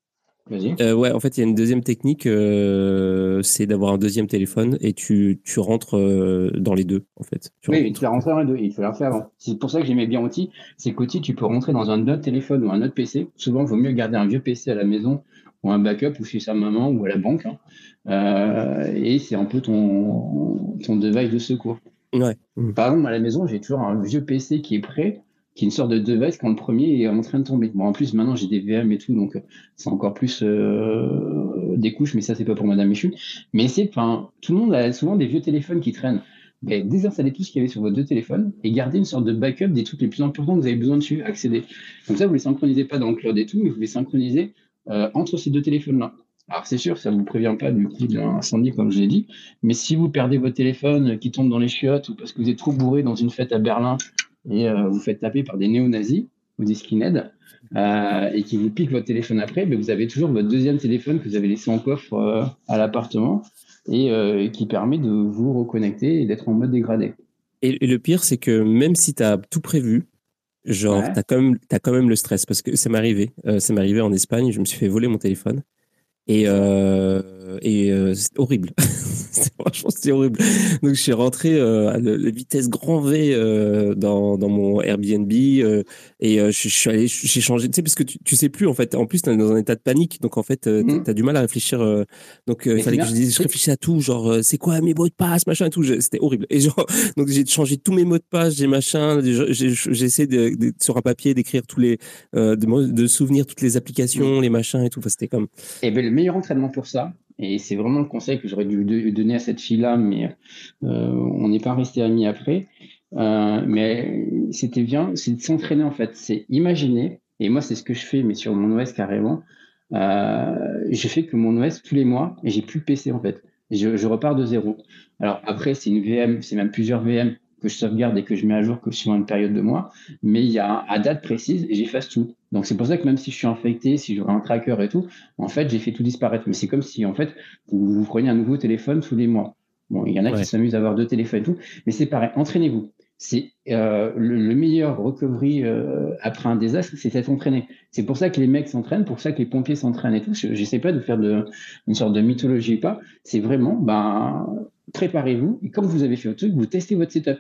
Euh, ouais, en fait, il y a une deuxième technique, euh, c'est d'avoir un deuxième téléphone et tu, tu rentres euh, dans les deux, en fait. oui, tu vas rentrer dans les deux, il faut faire avant. C'est pour ça que j'aimais bien Outil, c'est qu'Outil, tu peux rentrer dans un autre téléphone ou un autre PC. Souvent, il vaut mieux garder un vieux PC à la maison ou un backup ou chez sa maman ou à la banque. Hein. et c'est un peu ton, ton device de secours. Ouais. Par exemple, à la maison, j'ai toujours un vieux PC qui est prêt qui est une sorte de device quand le premier est en train de tomber. Bon, en plus, maintenant, j'ai des VM et tout, donc euh, c'est encore plus euh, des couches, mais ça, c'est pas pour Madame Michu. Mais c'est, enfin, tout le monde a souvent des vieux téléphones qui traînent. Désinstallez tout ce qu'il y avait sur vos deux téléphones et gardez une sorte de backup des trucs les plus importants que vous avez besoin dessus, accéder. Comme ça, vous les synchronisez pas dans le cloud et tout, mais vous les synchronisez euh, entre ces deux téléphones-là. Alors c'est sûr, ça ne vous prévient pas du coup d'un incendie comme je l'ai dit, mais si vous perdez votre téléphone qui tombe dans les chiottes ou parce que vous êtes trop bourré dans une fête à Berlin et euh, vous faites taper par des néo-nazis ou des skinheads euh, et qui vous piquent votre téléphone après, mais vous avez toujours votre deuxième téléphone que vous avez laissé en coffre euh, à l'appartement et qui permet de vous reconnecter et d'être en mode dégradé. Et, le pire, c'est que même si tu as tout prévu, genre, tu as, quand même, as quand même le stress parce que ça m'est arrivé. ça m'est arrivé en Espagne, je me suis fait voler mon téléphone. Et, et c'est horrible. franchement, c'était horrible. Donc, je suis rentré à la vitesse grand V dans, dans mon Airbnb et je, suis allé, j'ai changé, tu sais, parce que tu, tu sais plus, en fait. En plus, tu es dans un état de panique. Donc, en fait, tu as, du mal à réfléchir. donc, il fallait que je je réfléchissais à tout, genre, c'est quoi mes mots de passe, machin et tout. C'était horrible. Et genre, donc, j'ai changé tous mes mots de passe, j'ai machin, j'ai essayé de, sur un papier d'écrire tous les, de, de souvenir toutes les applications, les machins et tout. c'était comme. Et ben, le meilleur entraînement pour ça, et c'est vraiment le conseil que j'aurais dû donner à cette fille-là, mais euh, on n'est pas resté amis après. Euh, mais c'était bien, c'est de s'entraîner en fait, c'est imaginer. Et moi, c'est ce que je fais, mais sur mon OS carrément. Euh, je fais que mon OS tous les mois et j'ai plus PC en fait. Je, je repars de zéro. Alors après, c'est une VM, c'est même plusieurs VM que je sauvegarde et que je mets à jour que suivant une période de mois, mais il y a à date précise j'efface tout. Donc c'est pour ça que même si je suis infecté, si j'aurais un tracker et tout, en fait j'ai fait tout disparaître. Mais c'est comme si en fait vous, preniez un nouveau téléphone tous les mois. Bon, il y en a qui s'amusent à avoir deux téléphones et tout, mais c'est pareil. Entraînez-vous. C'est euh, le, meilleur recovery euh, après un désastre, c'est d'être entraîné. C'est pour ça que les mecs s'entraînent, pour ça que les pompiers s'entraînent et tout. Je n'essaie pas de faire de, une sorte de mythologie ou pas. C'est vraiment, ben, préparez-vous et comme vous avez fait votre truc, vous testez votre setup.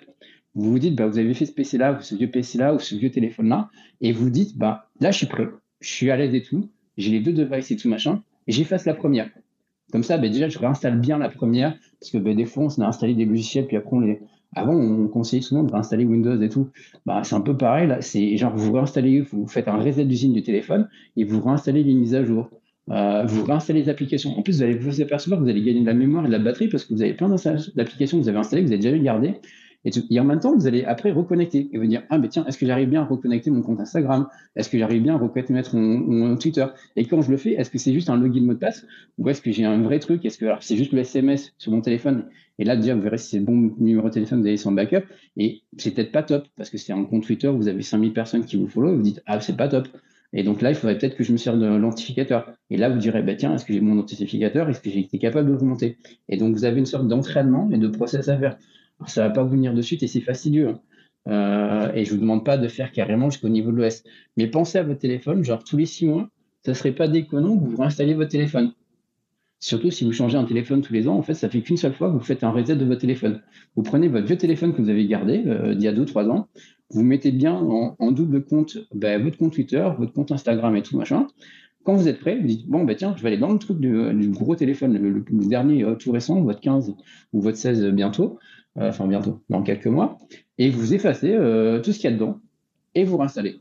Vous vous dites, bah, vous avez fait ce PC-là, ou ce vieux PC-là, ou ce vieux téléphone-là, et vous dites, bah, là, je suis prêt, je suis à l'aise et tout, j'ai les deux devices et tout machin, et j'efface la première. Comme ça, bah, déjà, je réinstalle bien la première, parce que des fois, on a installé des logiciels, puis après, on les. Avant, on conseillait souvent de réinstaller Windows et tout. C'est un peu pareil, là. C'est genre, vous réinstallez, vous faites un reset d'usine du téléphone, et vous réinstallez les mises à jour. Euh, vous réinstallez les applications. En plus, vous allez vous apercevoir que vous allez gagner de la mémoire et de la batterie parce que vous avez plein d'applications que vous avez installées, que vous avez déjà gardées. Et, en même temps, vous allez après reconnecter et vous dire Ah, mais tiens, est-ce que j'arrive bien à reconnecter mon compte Instagram? Est-ce que j'arrive bien à reconnecter mon, mon, Twitter? Et quand je le fais, est-ce que c'est juste un login mot de passe Ou est-ce que j'ai un vrai truc? Est-ce que c'est juste le SMS sur mon téléphone? Et là, déjà, vous verrez si c'est bon numéro de téléphone, vous allez sur backup. Et c'est peut-être pas top parce que c'est un compte Twitter, vous avez 5000 personnes qui vous follow et vous dites Ah, c'est pas top. Et donc là, il faudrait peut-être que je me sers de l'identificateur. Et là, vous direz, bah, tiens, est-ce que j'ai mon authentificateur? Est-ce que j'ai été capable de remonter? Et donc, vous avez une sorte d'entraînement et de process à faire. Ça ne va pas vous venir de suite et c'est fastidieux. Hein. Euh, et je ne vous demande pas de faire carrément jusqu'au niveau de l'OS. Mais pensez à votre téléphone, genre tous les six mois, ça ne serait pas déconnant que vous réinstalliez votre téléphone. Surtout si vous changez un téléphone tous les ans, en fait, ça fait qu'une seule fois que vous faites un reset de votre téléphone. Vous prenez votre vieux téléphone que vous avez gardé euh, d'il y a deux, trois ans, vous mettez bien en, double compte ben, votre compte Twitter, votre compte Instagram et tout machin. Quand vous êtes prêt, vous dites bon ben tiens, je vais aller dans le truc du, gros téléphone, le, dernier euh, tout récent, votre 15 ou votre 16 bientôt, enfin bientôt, dans quelques mois, et vous effacez euh, tout ce qu'il y a dedans et vous réinstallez.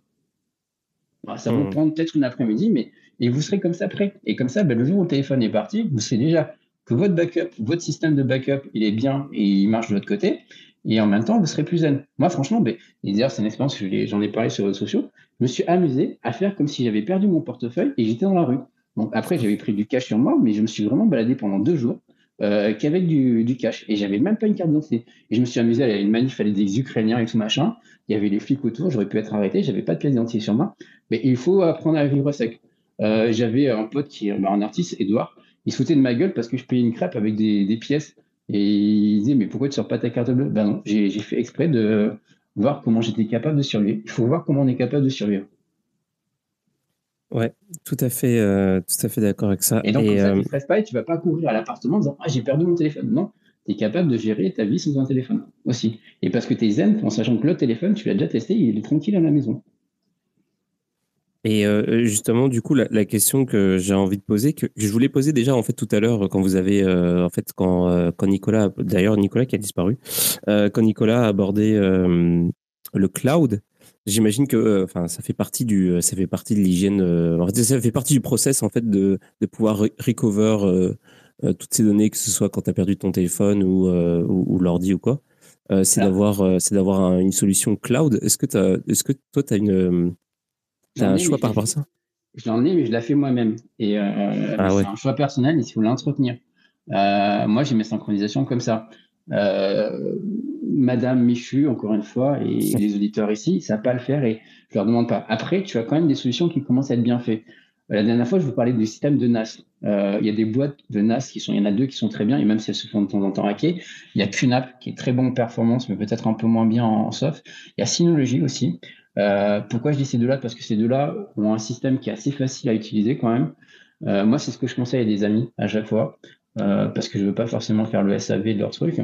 ça va vous mmh. prendre peut-être une après-midi, mais et vous serez comme ça prêt. Et comme ça, ben, le jour où le téléphone est parti, vous savez déjà que votre backup, votre système de backup, il est bien et il marche de l'autre côté et en même temps, vous serez plus zen. Moi, franchement, ben, d'ailleurs, c'est une expérience que j'en ai parlé sur les réseaux sociaux. Je me suis amusé à faire comme si j'avais perdu mon portefeuille et j'étais dans la rue. Donc après, j'avais pris du cash sur moi, mais je me suis vraiment baladé pendant deux jours euh, qu'avec du, du, cash. Et j'avais même pas une carte d'identité. Et je me suis amusé à aller à une manif, fallait des Ukrainiens et tout machin. Il y avait les flics autour, j'aurais pu être arrêté, j'avais pas de pièce d'identité sur moi. Mais il faut apprendre à vivre sec. Euh, j'avais un pote qui est bah, un artiste, Edouard, il se foutait de ma gueule parce que je payais une crêpe avec des, des pièces et il disait, mais pourquoi tu sors pas ta carte bleue? Ben non, j'ai fait exprès de voir comment j'étais capable de survivre. Il faut voir comment on est capable de survivre. Ouais, tout à fait, euh, tout à fait d'accord avec ça. Et donc, ça, ne euh, stresses pas et tu vas pas courir à l'appartement en disant, ah, j'ai perdu mon téléphone. Non, tu es capable de gérer ta vie sans un téléphone aussi. Et parce que tu es zen, en sachant que le téléphone, tu l'as déjà testé, il est tranquille à la maison. Et euh, justement, du coup, la, question que j'ai envie de poser, que je voulais poser déjà en fait tout à l'heure quand vous avez, euh, en fait, quand, euh, quand Nicolas, d'ailleurs Nicolas qui a disparu, quand Nicolas a abordé le cloud, j'imagine que, enfin, ça fait partie du, ça fait partie de l'hygiène, en fait, ça fait partie du process en fait de, de pouvoir recover toutes ces données, que ce soit quand tu as perdu ton téléphone ou, ou, l'ordi ou quoi. c'est d'avoir, c'est d'avoir une solution cloud. Est-ce que, est-ce que toi, tu as une un choix par rapport à ça? J'en ai, mais je la fais moi-même. Et euh, ah c'est un choix personnel, il faut l'entretenir. Euh, moi, j'ai mes synchronisations comme ça. Euh, Madame Michu, encore une fois, et les auditeurs ici, ça ne pas le faire et je leur demande pas. Après, tu as quand même des solutions qui commencent à être bien faites. La dernière fois, je vous parlais du système de NAS. Il y a des boîtes de NAS qui sont, il y en a deux qui sont très bien, et même si elles se font de temps en temps hacker. Il y a QNAP qui est très bon en performance, mais peut-être un peu moins bien en soft. Il y a Synology aussi. Euh, pourquoi je dis ces deux-là? Parce que ces deux-là ont un système qui est assez facile à utiliser quand même. Euh, moi, c'est ce que je conseille à des amis à chaque fois. parce que je veux pas forcément faire le SAV de leur truc.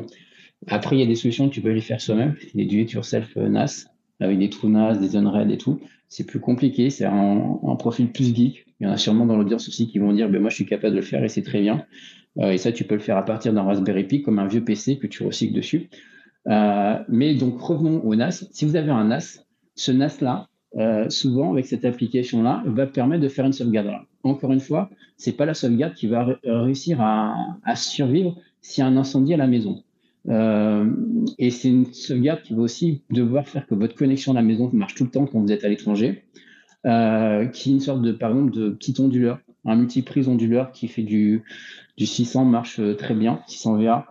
Après, il y a des solutions que tu peux les faire soi-même, des do it yourself NAS, avec des trous NAS, des unraid et tout. C'est plus compliqué, c'est un, profil plus geek. Il y en a sûrement dans l'audience aussi qui vont dire, ben moi je suis capable de le faire et c'est très bien. et ça, tu peux le faire à partir d'un Raspberry Pi comme un vieux PC que tu recycles dessus. mais donc revenons au NAS. Si vous avez un NAS, ce NAS-là, euh, souvent avec cette application-là, va permettre de faire une sauvegarde. encore une fois, c'est pas la sauvegarde qui va réussir à, survivre s'il y a un incendie à la maison. Euh, et c'est une sauvegarde qui va aussi devoir faire que votre connexion à la maison marche tout le temps quand vous êtes à l'étranger, euh, qui est une sorte de, par exemple, de petit onduleur, un multiprise onduleur qui fait du, du 600 marche très bien, 600 VA.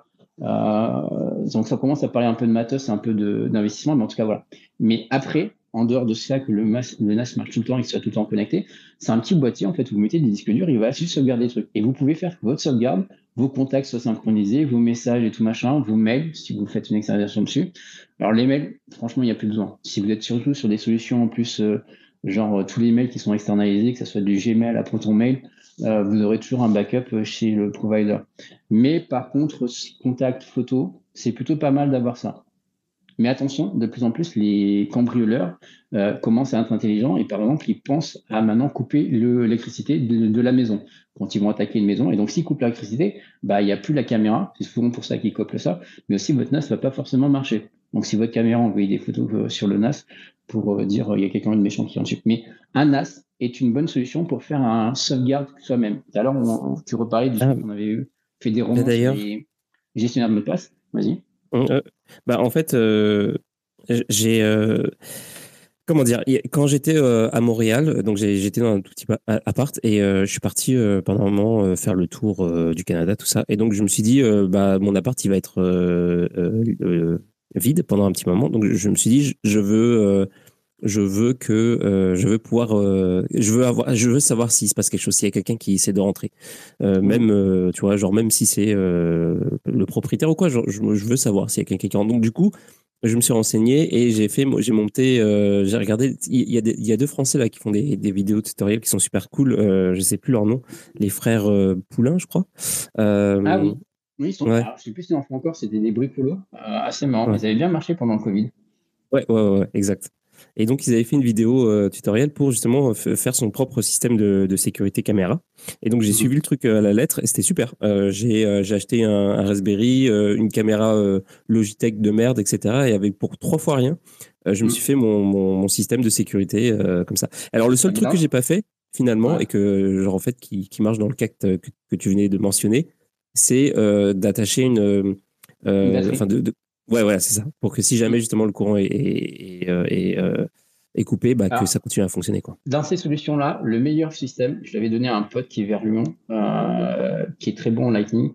donc ça commence à parler un peu de matos, un peu d'investissement, mais en tout cas voilà. Mais après, en dehors de ça, que le, NAS marche tout le temps et qu'il soit tout le temps connecté, c'est un petit boîtier, en fait, où vous mettez des disques durs, il va juste sauvegarder des trucs. Et vous pouvez faire votre sauvegarde, vos contacts soient synchronisés, vos messages et tout machin, vos mails, si vous faites une externalisation dessus. Alors, les mails, franchement, il n'y a plus besoin. Si vous êtes surtout sur des solutions en plus, euh, genre euh, tous les mails qui sont externalisés, que ce soit du Gmail à ProtonMail, euh, vous aurez toujours un backup chez le provider. Mais par contre, contact photo, c'est plutôt pas mal d'avoir ça. Mais attention, de plus en plus, les cambrioleurs euh, commencent à être intelligents et par exemple, ils pensent à maintenant couper l'électricité de, la maison quand ils vont attaquer une maison. Et donc, s'ils coupent l'électricité, bah, il n'y a plus la caméra. C'est souvent pour ça qu'ils copient ça. Mais aussi, votre NAS ne va pas forcément marcher. Donc, si votre caméra envoie des photos euh, sur le NAS pour euh, dire il y a quelqu'un de méchant qui est en dessus. Mais un NAS est une bonne solution pour faire un sauvegarde soi-même. Alors, tu reparlais du ah. fait qu'on avait fait des romans gestionnaires de mot de passe. Vas-y. Euh, bah, en fait, euh, j'ai. Euh, comment dire Quand j'étais à Montréal, donc j'étais dans un tout petit appart et je suis parti pendant un moment faire le tour du Canada, tout ça. Et donc je me suis dit, bah, mon appart, il va être vide pendant un petit moment. Donc je me suis dit, je veux je veux que euh, je veux pouvoir euh, je veux avoir je veux savoir s'il se passe quelque chose s'il y a quelqu'un qui essaie de rentrer euh, même tu vois genre même si c'est le propriétaire ou quoi je, je, veux savoir s'il y a quelqu'un qui rentre donc du coup je me suis renseigné et j'ai fait j'ai monté j'ai regardé il y a il y a deux français là qui font des, des vidéos tutoriels qui sont super cool je sais plus leur nom les frères Poulain je crois ah oui oui, ils sont, ouais. je sais plus si en font encore, c'était des bricolos assez marrants. Ils avaient bien marché pendant le Covid. Ouais, ouais, ouais, exact. Et donc, ils avaient fait une vidéo euh, tutoriel pour justement faire son propre système de, sécurité caméra. Et donc, j'ai mhm. suivi le truc euh, à la lettre et c'était super. Euh, j'ai acheté un, Raspberry, une caméra Logitech de merde, etc. Et avec pour trois fois rien, je me mhm. suis fait mon, système de sécurité comme ça. Alors, le seul truc que j'ai pas fait, finalement, et que, genre, en fait, qui, marche dans le cas que, tu venais de mentionner, c'est d'attacher une. enfin, de, Ouais, ouais, c'est ça. Pour que si jamais justement le courant est, est, est, euh, coupé, bah, que ça continue à fonctionner. Quoi. Dans ces solutions-là, le meilleur système, je l'avais donné à un pote qui est vers Lyon, euh, qui est très bon en Lightning.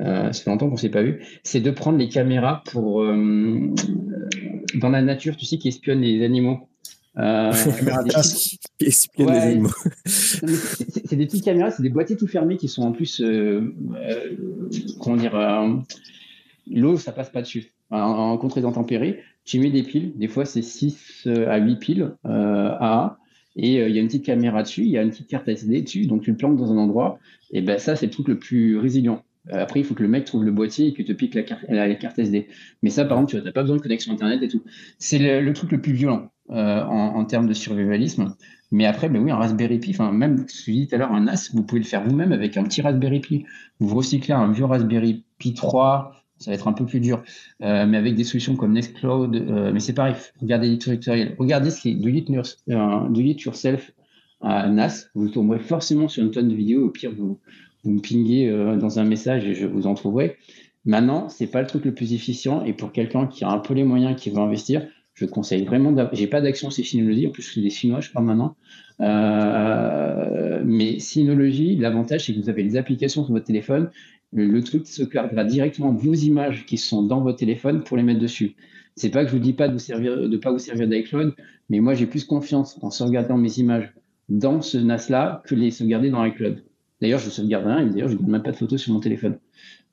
Euh, ça fait longtemps qu'on ne s'est pas vu. C'est de prendre les caméras pour dans la nature, tu sais, qui espionnent les animaux. Euh, des animaux. c'est des petites caméras, c'est des boîtiers tout fermés qui sont en plus, comment dire, l'eau, ça passe pas dessus en, contre les intempéries, tu mets des piles, des fois c'est 6 euh, à 8 piles euh, à et euh, il y a une petite caméra dessus, il y a une petite carte SD dessus, donc tu le plantes dans un endroit, et ben ça c'est le truc le plus résilient. Après, il faut que le mec trouve le boîtier et que te pique la carte, la, carte SD. Mais ça, par exemple, tu n'as pas besoin de connexion Internet et tout. C'est le, truc le plus violent en, termes de survivalisme. Mais après, ben oui, un Raspberry Pi, enfin, même ce que je disais tout à l'heure, un NAS, vous pouvez le faire vous-même avec un petit Raspberry Pi. Vous recyclez un vieux Raspberry Pi 3 ça va être un peu plus dur. Euh, mais avec des solutions comme Nextcloud, euh, mais c'est pareil, regardez les tutoriels. Regardez ce qui est euh, do it Yourself à NAS. Vous tomberez forcément sur une tonne de vidéos. Au pire, vous, vous me pinguez dans un message et je vous en trouverai. Maintenant, c'est pas le truc le plus efficient. Et pour quelqu'un qui a un peu les moyens, qui veut investir, je conseille vraiment. J'ai pas d'action sur Synology. En plus, c'est des Chinois, je crois maintenant. mais Synology, l'avantage, c'est que vous avez les applications sur votre téléphone le truc sauvegardera directement vos images qui sont dans votre téléphone pour les mettre dessus. C'est pas que je vous dis pas de vous servir, de pas vous servir d'iCloud, mais moi j'ai plus confiance en sauvegardant mes images dans ce NAS-là que les sauvegarder dans iCloud. D'ailleurs, je sauvegarde rien et d'ailleurs, je ne garde même pas de photos sur mon téléphone.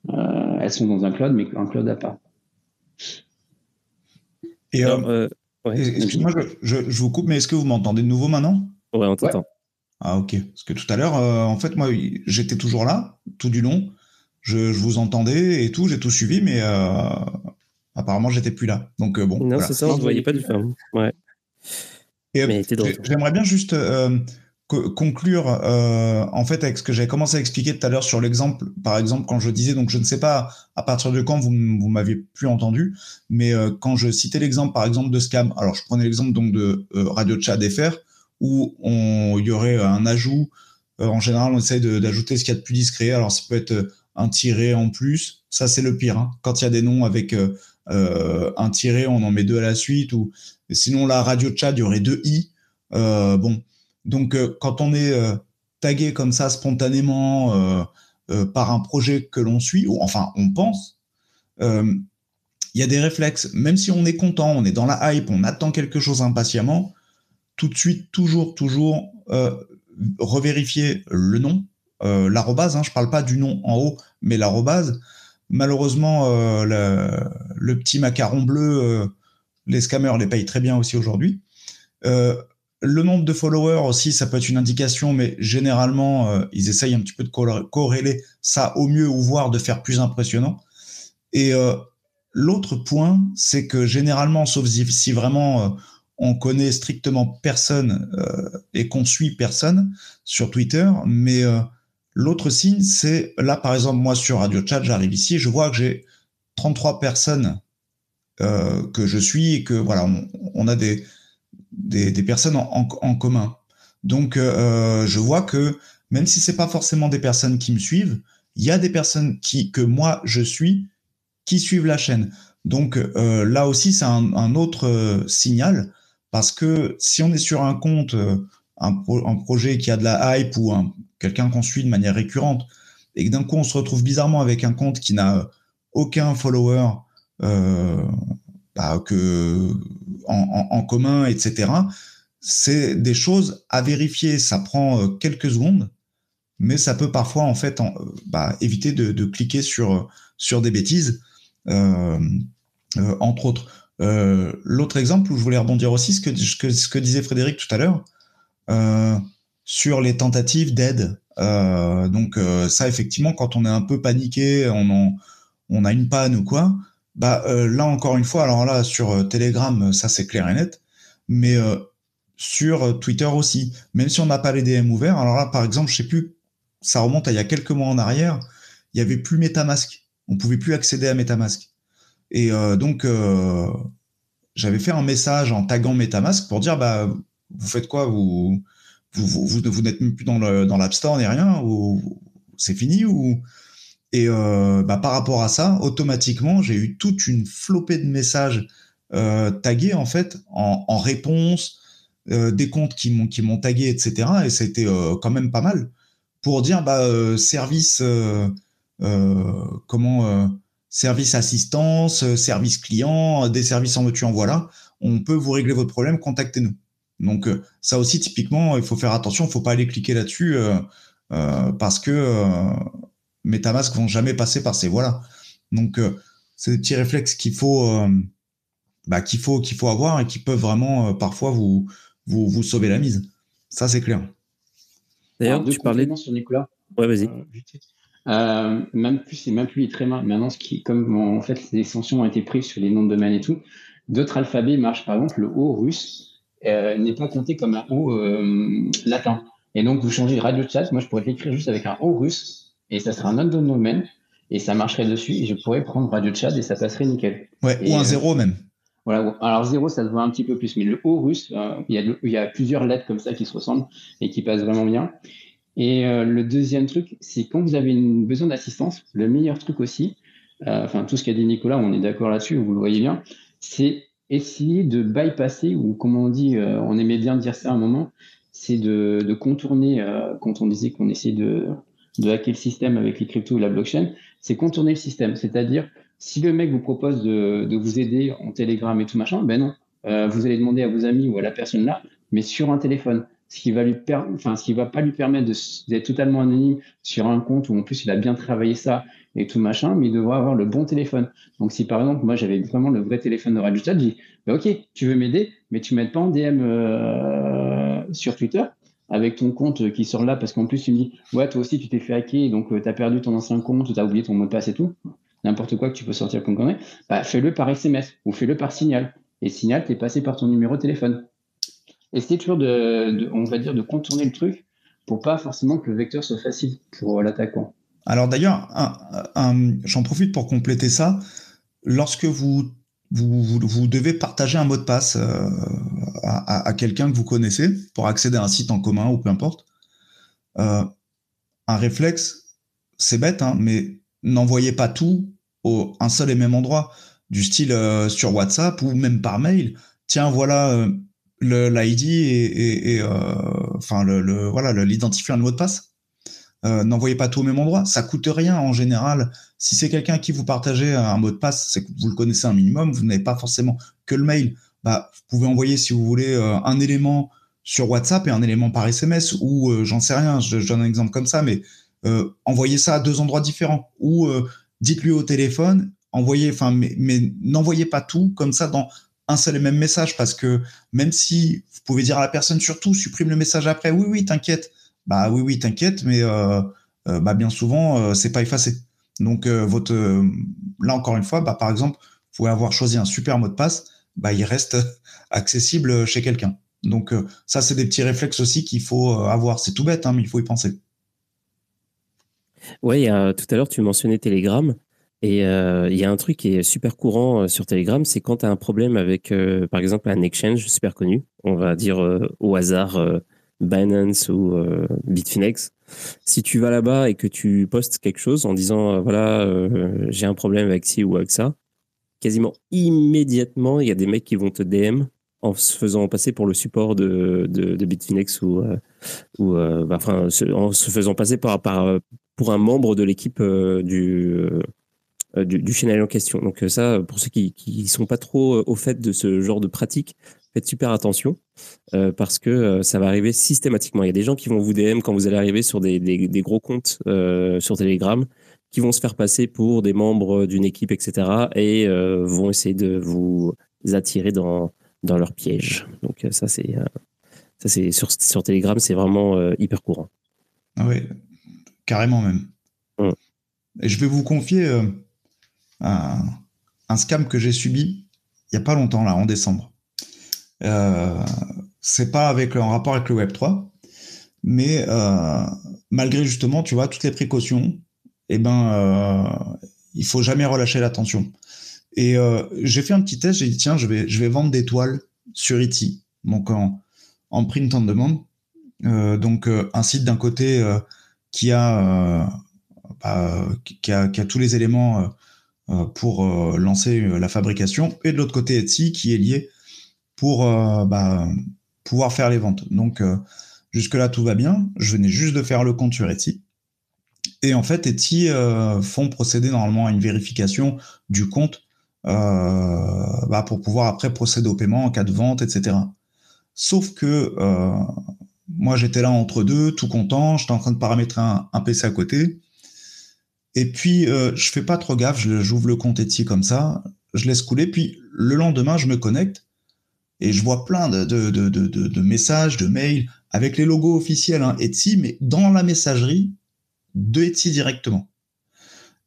Euh, elles sont dans un cloud, mais un cloud à part. Et euh, euh, excuse-moi, je, vous coupe, mais est-ce que vous m'entendez de nouveau maintenant? Ouais, on t'entend. Ah ok. Parce que tout à l'heure, en fait, moi, j'étais toujours là, tout du long. Je, vous entendais et tout, j'ai tout suivi, mais apparemment j'étais plus là. Donc bon. Non, c'est ça, on ne voyait pas du tout. Ouais. J'aimerais bien juste conclure euh, en fait avec ce que j'avais commencé à expliquer tout à l'heure sur l'exemple, par exemple quand je disais donc je ne sais pas à partir de quand vous, vous m'aviez plus entendu, mais euh, quand je citais l'exemple par exemple de Scam, alors je prenais l'exemple donc de euh, Radio Chat FR où il y aurait un ajout, en général on essaye d'ajouter ce qu'il y a de plus discret, alors ça peut être un tiré en plus, ça c'est le pire, hein. quand il y a des noms avec un tiré on en met deux à la suite ou sinon la Radio Chat il y aurait deux i, bon donc, euh, quand on est euh, tagué comme ça spontanément euh, par un projet que l'on suit, ou enfin on pense, il y a des réflexes. Même si on est content, on est dans la hype, on attend quelque chose impatiemment, tout de suite, toujours, toujours revérifier le nom, l'arrobase. Hein, je parle pas du nom en haut, mais l'arrobase. Malheureusement, le, petit macaron bleu, les scammers les payent très bien aussi aujourd'hui. Le nombre de followers aussi, ça peut être une indication, mais généralement, euh, ils essayent un petit peu de corréler ça au mieux ou voire de faire plus impressionnant. Et euh, l'autre point, c'est que généralement, sauf si, vraiment euh, on connaît strictement personne et qu'on suit personne sur Twitter, mais l'autre signe, c'est là, par exemple, moi sur Radio Chat, j'arrive ici, je vois que j'ai 33 personnes que je suis et que voilà, on a des des, personnes en, commun. Donc, euh, je vois que même si c'est pas forcément des personnes qui me suivent, il y a des personnes qui que moi je suis qui suivent la chaîne. Donc euh, là aussi, c'est un, autre euh, signal parce que si on est sur un compte, un, projet qui a de la hype ou quelqu'un qu'on suit de manière récurrente et que d'un coup on se retrouve bizarrement avec un compte qui n'a aucun follower, bah, que en, commun, etc. C'est des choses à vérifier. Ça prend euh, quelques secondes, mais ça peut parfois en fait euh, bah, éviter de, cliquer sur sur des bêtises, euh, entre autres. L'autre exemple où je voulais rebondir aussi, ce que, ce que disait Frédéric tout à l'heure, sur les tentatives d'aide. donc ça, effectivement, quand on est un peu paniqué, on, on a une panne ou quoi, bah euh, là encore une fois, alors là sur euh, Telegram, ça c'est clair et net, mais euh, sur Twitter aussi, même si on n'a pas les DM ouverts. Alors là, par exemple, je sais plus, ça remonte à il y a quelques mois en arrière, il y avait plus MetaMask, on pouvait plus accéder à MetaMask, et donc j'avais fait un message en taguant MetaMask pour dire bah vous faites quoi? Vous vous, vous, n'êtes même plus dans le dans l'App Store ni rien c'est fini ou? Et euh, bah, par rapport à ça, automatiquement, j'ai eu toute une flopée de messages euh, tagués en fait en, réponse, euh, des comptes qui m'ont qui tagué, etc. Et été quand même pas mal pour dire bah service service assistance, service client, des services en voiture en voilà. On peut vous régler votre problème, contactez-nous. Donc ça aussi typiquement, il faut faire attention, il faut pas aller cliquer là-dessus parce que MetaMask vont jamais passer par ces voies-là. Donc, euh, c'est des petits réflexes qu'il faut, euh, bah, qu'il faut, qu'il faut avoir et qui peuvent vraiment euh, parfois vous, vous, vous, sauver la mise. Ça, c'est clair. D'ailleurs, tu parlais sur Nicolas. Ouais, vas-y. même plus, c'est même plus très mal. Maintenant, ce qui, comme en fait les extensions ont été prises sur les noms de domaine et tout, d'autres alphabets marchent. Par exemple, le O russe n'est pas compté comme un O latin. Et donc, vous changez radio chat. Moi, je pourrais l'écrire juste avec un O russe et ça sera un autre domaine et ça marcherait dessus et je pourrais prendre Radio Chat et ça passerait nickel. Ouais, ou un euh, zéro même. Voilà, alors zéro, ça se voit un petit peu plus, mais le haut russe, euh, il, y a, il, y a, plusieurs lettres comme ça qui se ressemblent et qui passent vraiment bien. Et euh, le deuxième truc, c'est quand vous avez une, besoin d'assistance, le meilleur truc aussi, enfin tout ce qu'a dit Nicolas, on est d'accord là-dessus, vous le voyez bien, c'est essayer de bypasser, ou comme on dit, on aimait bien dire ça à un moment, c'est de, contourner, quand on disait qu'on essayait de, hacker le système avec les cryptos ou la blockchain, c'est contourner le système. C'est-à-dire, si le mec vous propose de, de, vous aider en Telegram et tout machin, ben non. Euh, vous allez demander à vos amis ou à la personne là, mais sur un téléphone. Ce qui va lui enfin, ce qui va pas lui permettre d'être totalement anonyme sur un compte où en plus il a bien travaillé ça et tout machin, mais il devra avoir le bon téléphone. Donc si par exemple moi j'avais vraiment le vrai téléphone de Radio je dis, ben ok, tu veux m'aider, mais tu m'aides pas en DM euh, sur Twitter, avec ton compte qui sort là, parce qu'en plus, tu me dis, ouais, toi aussi, tu t'es fait hacker, donc tu as perdu ton ancien compte, tu as oublié ton mot de passe et tout, n'importe quoi que tu peux sortir comme connerie, bah, fais-le par SMS ou fais-le par signal. Et signal, tu es passé par ton numéro de téléphone. Essayez toujours de, on va dire, de contourner le truc pour pas forcément que le vecteur soit facile pour l'attaquant. Alors d'ailleurs, j'en profite pour compléter ça. Lorsque vous, vous, devez partager un mot de passe euh, à, quelqu'un que vous connaissez pour accéder à un site en commun ou peu importe, euh, un réflexe, c'est bête, hein, mais n'envoyez pas tout au un seul et même endroit, du style euh, sur WhatsApp ou même par mail. Tiens, voilà l'ID et, et, enfin le, voilà l'identifiant de mot de passe euh, n'envoyez pas tout au même endroit. Ça coûte rien en général. Si c'est quelqu'un qui vous partagez un mot de passe, c'est que vous le connaissez un minimum. Vous n'avez pas forcément que le mail. Bah, vous pouvez envoyer si vous voulez euh, un élément sur WhatsApp et un élément par SMS ou euh, j'en sais rien. Je, donne un exemple comme ça, mais envoyez ça à deux endroits différents ou dites-lui au téléphone. Envoyez, mais, mais n'envoyez pas tout comme ça dans un seul et même message parce que même si vous pouvez dire à la personne surtout supprime le message après, oui, oui, t'inquiète bah oui, oui, t'inquiète, mais euh, euh, bah, bien souvent, euh, c'est pas effacé. Donc, votre, là encore une fois, bah, par exemple, vous pouvez avoir choisi un super mot de passe, bah, il reste accessible chez quelqu'un. Donc, ça, c'est des petits réflexes aussi qu'il faut avoir. C'est tout bête, hein, mais il faut y penser. Oui, tout à l'heure, tu mentionnais Telegram. Et il y a un truc qui est super courant sur Telegram, c'est quand tu as un problème avec, par exemple, un exchange super connu, on va dire au hasard Binance ou euh, Bitfinex, si tu vas là-bas et que tu postes quelque chose en disant euh, voilà euh, j'ai un problème avec ci ou avec ça, quasiment immédiatement il y a des mecs qui vont te DM en se faisant passer pour le support de, de, Bitfinex ou, ou bah, enfin, en se faisant passer par, pour un membre de l'équipe du, du, du, channel en question. Donc ça, pour ceux qui ne sont pas trop au fait de ce genre de pratique, faites super attention euh, parce que euh, ça va arriver systématiquement. Il y a des gens qui vont vous DM quand vous allez arriver sur des, des, gros comptes euh, sur Telegram qui vont se faire passer pour des membres d'une équipe, etc. et vont essayer de vous attirer dans, dans leur piège. Donc ça, c'est ça c'est sur, sur Telegram, c'est vraiment hyper courant. Ah oui, carrément même. Mmh. Et je vais vous confier un, un scam que j'ai subi il n'y a pas longtemps, là, en décembre. Euh, c'est pas avec en rapport avec le Web 3, mais euh, malgré justement, tu vois, toutes les précautions, eh ben, euh, il faut jamais relâcher l'attention. Et j'ai fait un petit test, j'ai dit tiens, je vais, je vais vendre des toiles sur Etsy, donc en, en print on demand. donc un site d'un côté qui a, bah, qui, a, qui a tous les éléments pour lancer la fabrication, et de l'autre côté Etsy qui est lié pour euh, bah, pouvoir faire les ventes. Donc euh, jusque-là, tout va bien. Je venais juste de faire le compte sur Etsy. Et en fait, Etsy euh, font procéder normalement à une vérification du compte bah, pour pouvoir après procéder au paiement en cas de vente, etc. Sauf que moi, j'étais là entre deux, tout content, j'étais en train de paramétrer un, PC à côté. Et puis, je fais pas trop gaffe, j'ouvre le compte Etsy comme ça, je laisse couler, puis le lendemain, je me connecte et je vois plein de, de, de, de, messages, de mails avec les logos officiels hein, Etsy, mais dans la messagerie de Etsy directement.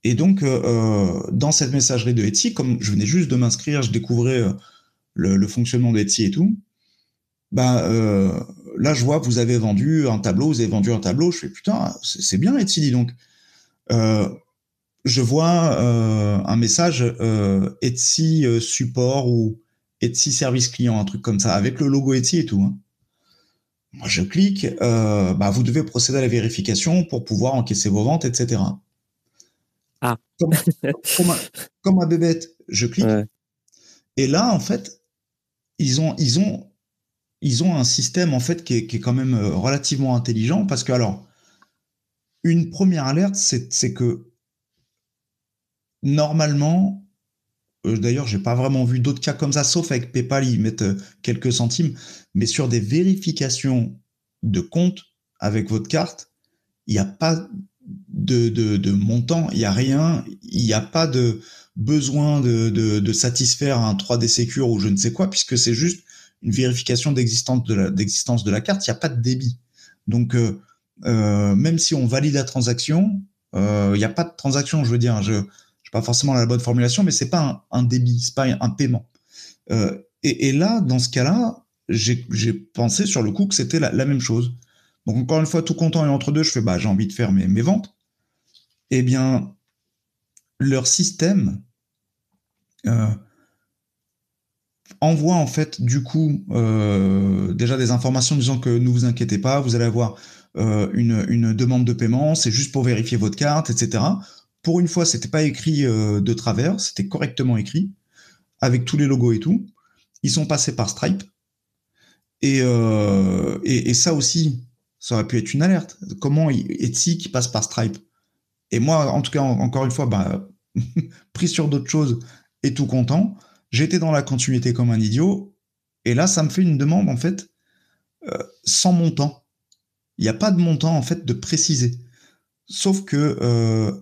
Et donc, euh, euh, dans cette messagerie de Etsy, comme je venais juste de m'inscrire, je découvrais euh, le, fonctionnement de Etsy et tout. Bah, là, je vois, vous avez vendu un tableau, vous avez vendu un tableau. Je fais putain, c'est bien Etsy, dis donc. je vois un message Etsy support ou Etsy service client, un truc comme ça, avec le logo Etsy et tout. Hein. Moi, je clique, euh, bah, vous devez procéder à la vérification pour pouvoir encaisser vos ventes, etc. Ah. Comme, un, bébête, je clique. Et là, en fait, ils ont, ils ont, ils ont un système en fait qui est, qui est quand même euh, relativement intelligent parce que alors, une première alerte, c'est que normalement, d'ailleurs, j'ai pas vraiment vu d'autres cas comme ça, sauf avec PayPal, ils mettent euh, quelques centimes. Mais sur des vérifications de compte avec votre carte, il n'y a pas de, montant, il n'y a rien, il n'y a pas de besoin de, satisfaire un 3D Secure ou je ne sais quoi, puisque c'est juste une vérification d'existence de, la, de la carte, il n'y a pas de débit. Donc, même si on valide la transaction, il n'y a pas de transaction, je veux dire. Je pas forcément la bonne formulation, mais c'est pas un, un débit, c'est pas un paiement. Et, et, là, dans ce cas-là, j'ai pensé sur le coup que c'était la, même chose. Donc encore une fois, tout content et entre deux, je fais bah j'ai envie de faire mes, mes ventes. Eh bien, leur système euh, envoie en fait du coup euh, déjà des informations disant que ne vous inquiétez pas, vous allez avoir euh, une, une, demande de paiement, c'est juste pour vérifier votre carte, etc. Pour une fois, c'était pas écrit de travers, c'était correctement écrit avec tous les logos et tout. Ils sont passés par Stripe. Euh, et, et, ça aussi, ça aurait pu être une alerte. Comment Etsy qui passe par Stripe? Et moi, en tout cas, encore une fois, bah, pris sur d'autres choses et tout content, j'étais dans la continuité comme un idiot. Et là, ça me fait une demande, en fait, euh, sans montant. Il n'y a pas de montant, en fait, de préciser. Sauf que euh,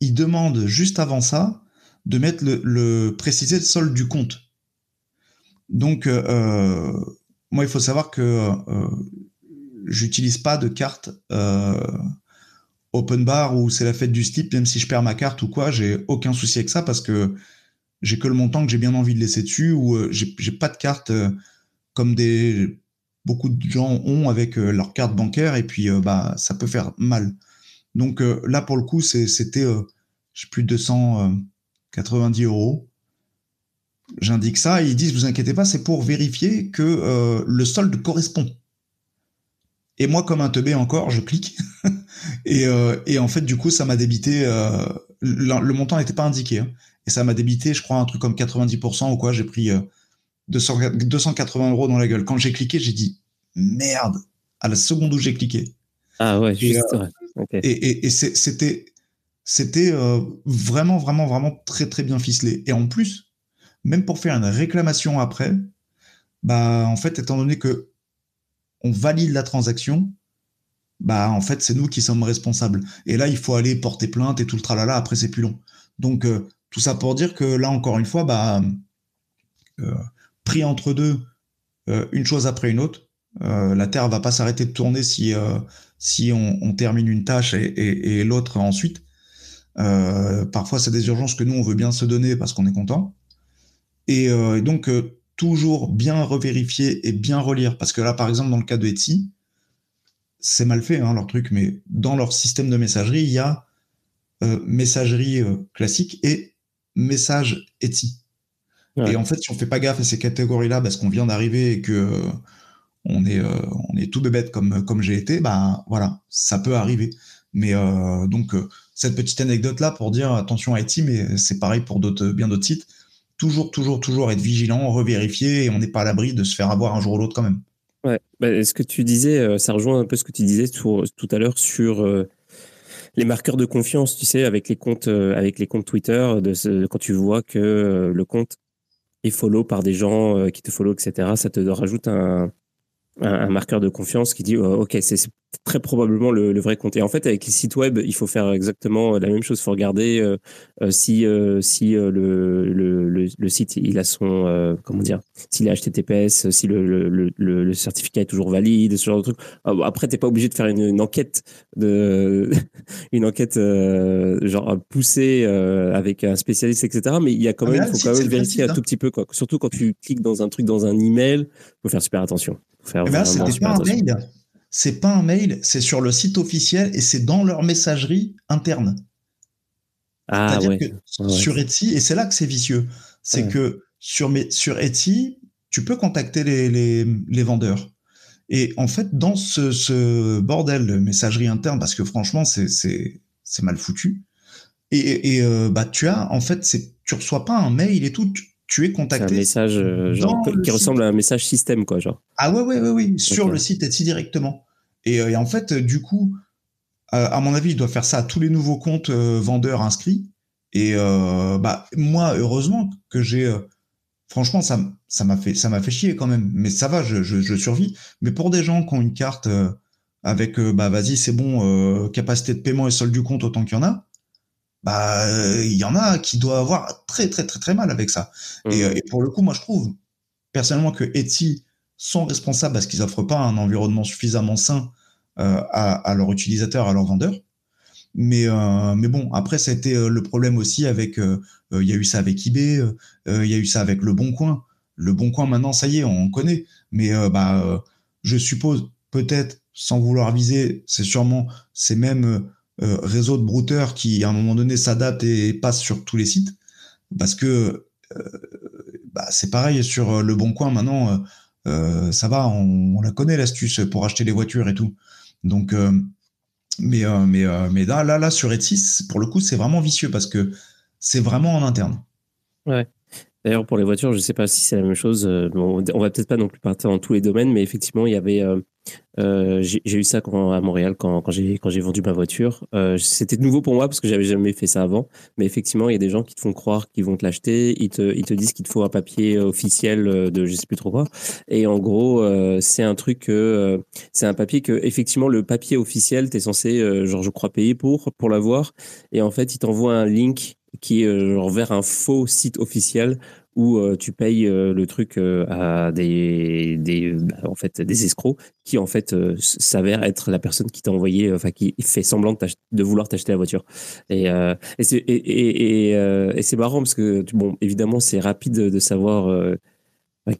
il demande juste avant ça de mettre le, préciser le solde du compte. Donc, euh, moi, il faut savoir que euh, j'utilise pas de carte euh, open bar où c'est la fête du slip, même si je perds ma carte ou quoi, j'ai aucun souci avec ça parce que j'ai que le montant que j'ai bien envie de laisser dessus ou euh, j'ai pas de carte euh, comme des beaucoup de gens ont avec euh, leur carte bancaire et puis bah ça peut faire mal. Donc là pour le coup c'était j'ai plus de 290 euros J'indique ça et ils disent, vous inquiétez pas, c'est pour vérifier que euh, le solde correspond. Et moi, comme un teubé encore, je clique. et, euh, et, en fait, du coup, ça m'a débité. Euh, le, montant n'était pas indiqué. Hein, et ça m'a débité, je crois, un truc comme 90% ou quoi. J'ai pris 280 euros dans la gueule. Quand j'ai cliqué, j'ai dit merde à la seconde où j'ai cliqué. Ah ouais, juste. Et, et, c'était c'était vraiment, vraiment, vraiment très, très bien ficelé. Et en plus, même pour faire une réclamation après, bah en fait, étant donné que on valide la transaction, bah en fait, c'est nous qui sommes responsables. Et là, il faut aller porter plainte et tout le tralala. Après, c'est plus long. Donc euh, tout ça pour dire que là, encore une fois, bah euh, pris entre deux, euh, une chose après une autre. La Terre va pas s'arrêter de tourner si si on, termine une tâche et, et l'autre ensuite. parfois, c'est des urgences que nous on veut bien se donner parce qu'on est content. Euh, et, donc, euh, toujours bien revérifier et bien relire. Parce que là, par exemple, dans le cas de Etsy, c'est mal fait, hein, leur truc, mais dans leur système de messagerie, il y a euh, messagerie classique et message Etsy. Et en fait, si on fait pas gaffe à ces catégories-là, parce qu'on vient d'arriver et que on est on est tout bébête comme j'ai été, bah voilà, ça peut arriver. Mais donc cette petite anecdote là pour dire attention Etsy, mais c'est pareil pour bien d'autres sites toujours, toujours, toujours être vigilant, revérifier, et on n'est pas à l'abri de se faire avoir un jour ou l'autre quand même. Ouais, bah, ce que tu disais, euh, ça rejoint un peu ce que tu disais tout, à l'heure sur euh, les marqueurs de confiance, tu sais, avec les comptes, euh, avec les comptes Twitter, de quand tu vois que le compte est follow par des gens qui te follow, etc., ça te rajoute un, un, marqueur de confiance qui dit oh, ok c'est très probablement le, vrai compte. Et en fait avec les sites web il faut faire exactement la même chose. Il faut regarder euh, euh, si euh, si le, le, le, site il a son comment dire s'il est HTTPS si le, le, le, certificat est toujours valide ce genre de truc ah, après t'es pas obligé de faire une, enquête de une enquête genre poussée avec un spécialiste etc mais il y a quand ah, même il faut quand même vérifier un tout petit peu quoi. Surtout quand tu cliques dans un truc dans un email faut faire super attention eh ben, c'est pas un mail. C'est pas un mail, c'est sur le site officiel et c'est dans leur messagerie interne. Ah ouais. Que Sur Etsy, et c'est là que c'est vicieux, c'est que sur, sur Etsy, tu peux contacter les, les, les vendeurs. Et en fait, dans ce, ce, bordel de messagerie interne, parce que franchement, c'est mal foutu, et, et euh, bah, tu as, en fait, tu reçois pas un mail et tout, tu es contacté. Un message euh, genre, qui ressemble à un message système, quoi, genre. Ah ouais, ouais, ouais, ouais sur le site Etsy directement. Et, euh, et, en fait, du coup, euh, à mon avis, il doit faire ça à tous les nouveaux comptes vendeurs inscrits. Et bah moi, heureusement que j'ai, franchement, ça, ça m'a fait, ça m'a fait chier quand même. Mais ça va, je, je, je, survis. Mais pour des gens qui ont une carte avec, bah vas-y, c'est bon, capacité de paiement et solde du compte autant qu'il y en a bah il y en a qui doivent avoir très très très très mal avec ça. Mmh. Euh, et, pour le coup, moi je trouve personnellement que Etsy sont responsables parce qu'ils offrent pas un environnement suffisamment sain à, leurs utilisateurs, à leurs vendeurs. Mais, mais bon, après, ça a été le problème aussi avec. Il y a eu ça avec eBay, il y a eu ça avec Le Bon Coin. Le Bon Coin, maintenant, ça y est, on connaît. Mais bah, je suppose, peut-être, sans vouloir viser, c'est sûrement ces mêmes réseaux de brouteurs qui, à un moment donné, s'adaptent et passent sur tous les sites. Parce que bah, c'est pareil sur Le Bon Coin, maintenant, ça va, on, la connaît l'astuce pour acheter des voitures et tout. Donc, mais, mais, mais là, là, là, sur Etsy, pour le coup, c'est vraiment vicieux parce que c'est vraiment en interne. Ouais. D'ailleurs, pour les voitures, je ne sais pas si c'est la même chose. Euh, on va peut-être pas non plus partir dans tous les domaines, mais effectivement, il y avait. Euh, euh, j'ai eu ça quand, à Montréal quand, quand j'ai vendu ma voiture. C'était nouveau pour moi parce que j'avais jamais fait ça avant. Mais effectivement, il y a des gens qui te font croire qu'ils vont te l'acheter. Ils te, ils te disent qu'il te faut un papier officiel de je sais plus trop quoi. Et en gros, c'est un truc, c'est un papier que effectivement le papier officiel, tu es censé, genre je crois payer pour pour l'avoir. Et en fait, il t'envoie un link qui est euh, vers un faux site officiel où euh, tu payes euh, le truc à des, en fait, des escrocs qui en fait s'avère être la personne qui t'a envoyé, enfin qui fait semblant de, vouloir t'acheter la voiture. Et, et c'est et, c'est marrant parce que bon, évidemment, c'est rapide de savoir.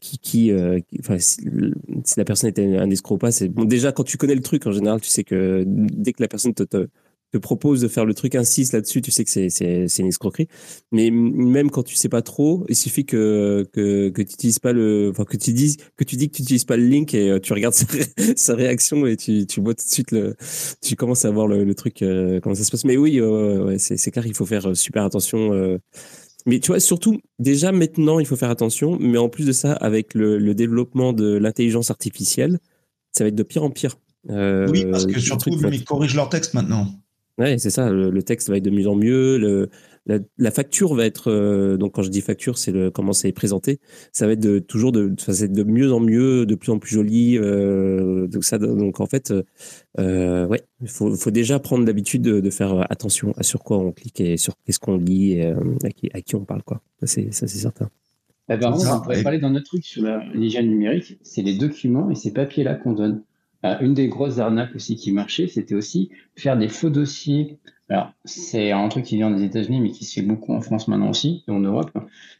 Qui, qui, enfin, si, la personne était un escroc ou pas, c'est bon. Déjà, quand tu connais le truc, en général, tu sais que dès que la personne te te propose de faire le truc insiste là-dessus, tu sais que c'est une escroquerie. Mais même quand tu sais pas trop, il suffit que que, que tu utilises pas le, enfin que tu dises que tu dis que tu utilises pas le link et euh, tu regardes sa, réaction et tu, tu vois tout de suite le, tu commences à voir le, truc euh, comment ça se passe. Mais oui, ouais, c'est clair, il faut faire euh, super attention. mais tu vois, surtout, déjà maintenant, il faut faire attention. Mais en plus de ça, avec le, le développement de l'intelligence artificielle, ça va être de pire en pire. oui, parce que surtout, ils corrigent leur texte maintenant. Ouais, c'est ça. Le, texte va être de mieux en mieux. Le, la, facture va être euh, donc quand je dis facture, c'est le comment c'est présenté. Ça va être de toujours de, de mieux en mieux, de plus en plus joli. Euh, donc ça, donc en fait, euh, ouais, il faut, faut, déjà prendre l'habitude de, de, faire attention à sur quoi on clique et sur qu'est-ce qu'on lit et euh, à, qui, à, qui, on parle quoi. Ça c'est ça c'est certain. Eh ben, on pourrait parler d'un autre truc sur l'hygiène numérique, c'est les documents et ces papiers là qu'on donne. Euh, une des grosses arnaques aussi qui marchait, c'était aussi faire des faux dossiers. Alors, c'est un truc qui vient des États-Unis, mais qui se fait beaucoup en France maintenant aussi, et en Europe.